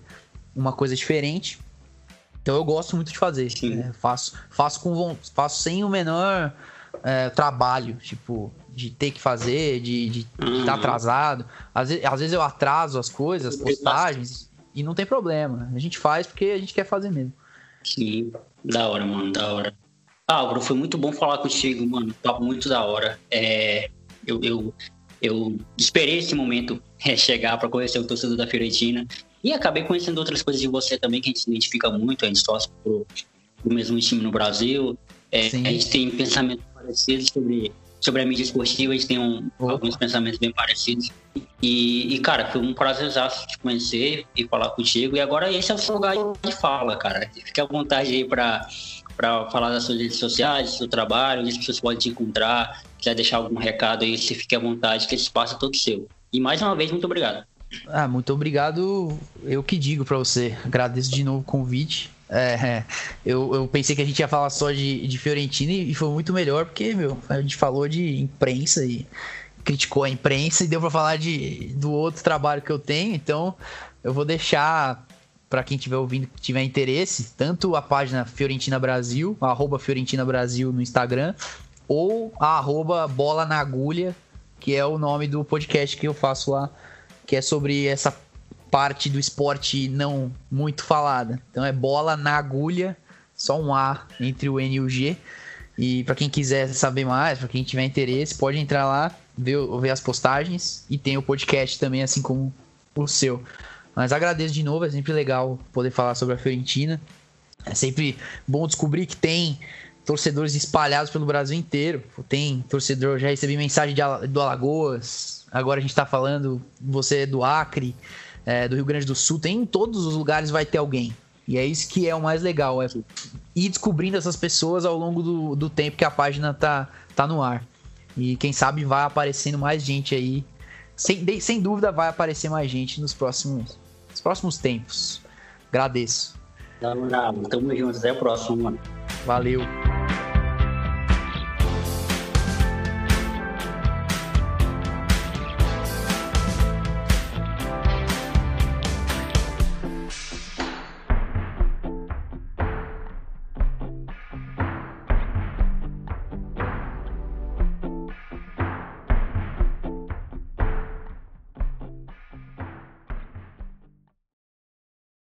uma coisa diferente. Então eu gosto muito de fazer. Né? Faço, faço, com, faço sem o menor é, trabalho, tipo, de ter que fazer, de estar uhum. tá atrasado. Às vezes, às vezes eu atraso as coisas, as postagens, e não tem problema. A gente faz porque a gente quer fazer mesmo. Sim, da hora, mano, da hora. Álvaro, foi muito bom falar contigo, mano. Papo muito da hora. É, eu, eu, eu esperei esse momento é, chegar para conhecer o torcedor da Fiorentina. E acabei conhecendo outras coisas de você também que a gente se identifica muito. A gente torce pro, pro mesmo time no Brasil. É, a gente tem pensamentos parecidos sobre, sobre a mídia esportiva, a gente tem um, alguns pensamentos bem parecidos. E, e, cara, foi um prazer te conhecer e falar contigo. E agora esse é o seu lugar de fala, cara. Fique à vontade aí para para falar das suas redes sociais, do seu trabalho, onde as pessoas podem te encontrar, quiser deixar algum recado aí, se fique à vontade, que esse espaço é todo seu. E mais uma vez, muito obrigado. Ah, muito obrigado. Eu que digo para você. Agradeço de novo o convite. É, eu, eu, pensei que a gente ia falar só de, de Fiorentina e foi muito melhor, porque, meu, a gente falou de imprensa e criticou a imprensa e deu para falar de, do outro trabalho que eu tenho, então eu vou deixar para quem estiver ouvindo que tiver interesse, tanto a página Fiorentina Brasil, arroba Fiorentina Brasil no Instagram, ou a arroba Bola na Agulha, que é o nome do podcast que eu faço lá que é sobre essa parte do esporte não muito falada. Então é bola na agulha, só um A entre o N e o G. E para quem quiser saber mais, para quem tiver interesse, pode entrar lá, ver, ver as postagens e tem o podcast também, assim como o seu. Mas agradeço de novo, é sempre legal poder falar sobre a Fiorentina. É sempre bom descobrir que tem torcedores espalhados pelo Brasil inteiro. Tem torcedor, já recebi mensagem de, do Alagoas, Agora a gente está falando, você é do Acre, é, do Rio Grande do Sul, tem em todos os lugares vai ter alguém. E é isso que é o mais legal, é ir descobrindo essas pessoas ao longo do, do tempo que a página tá, tá no ar. E quem sabe vai aparecendo mais gente aí. Sem, sem dúvida vai aparecer mais gente nos próximos, nos próximos tempos. Agradeço. Tamo junto, até o próximo, mano. Valeu.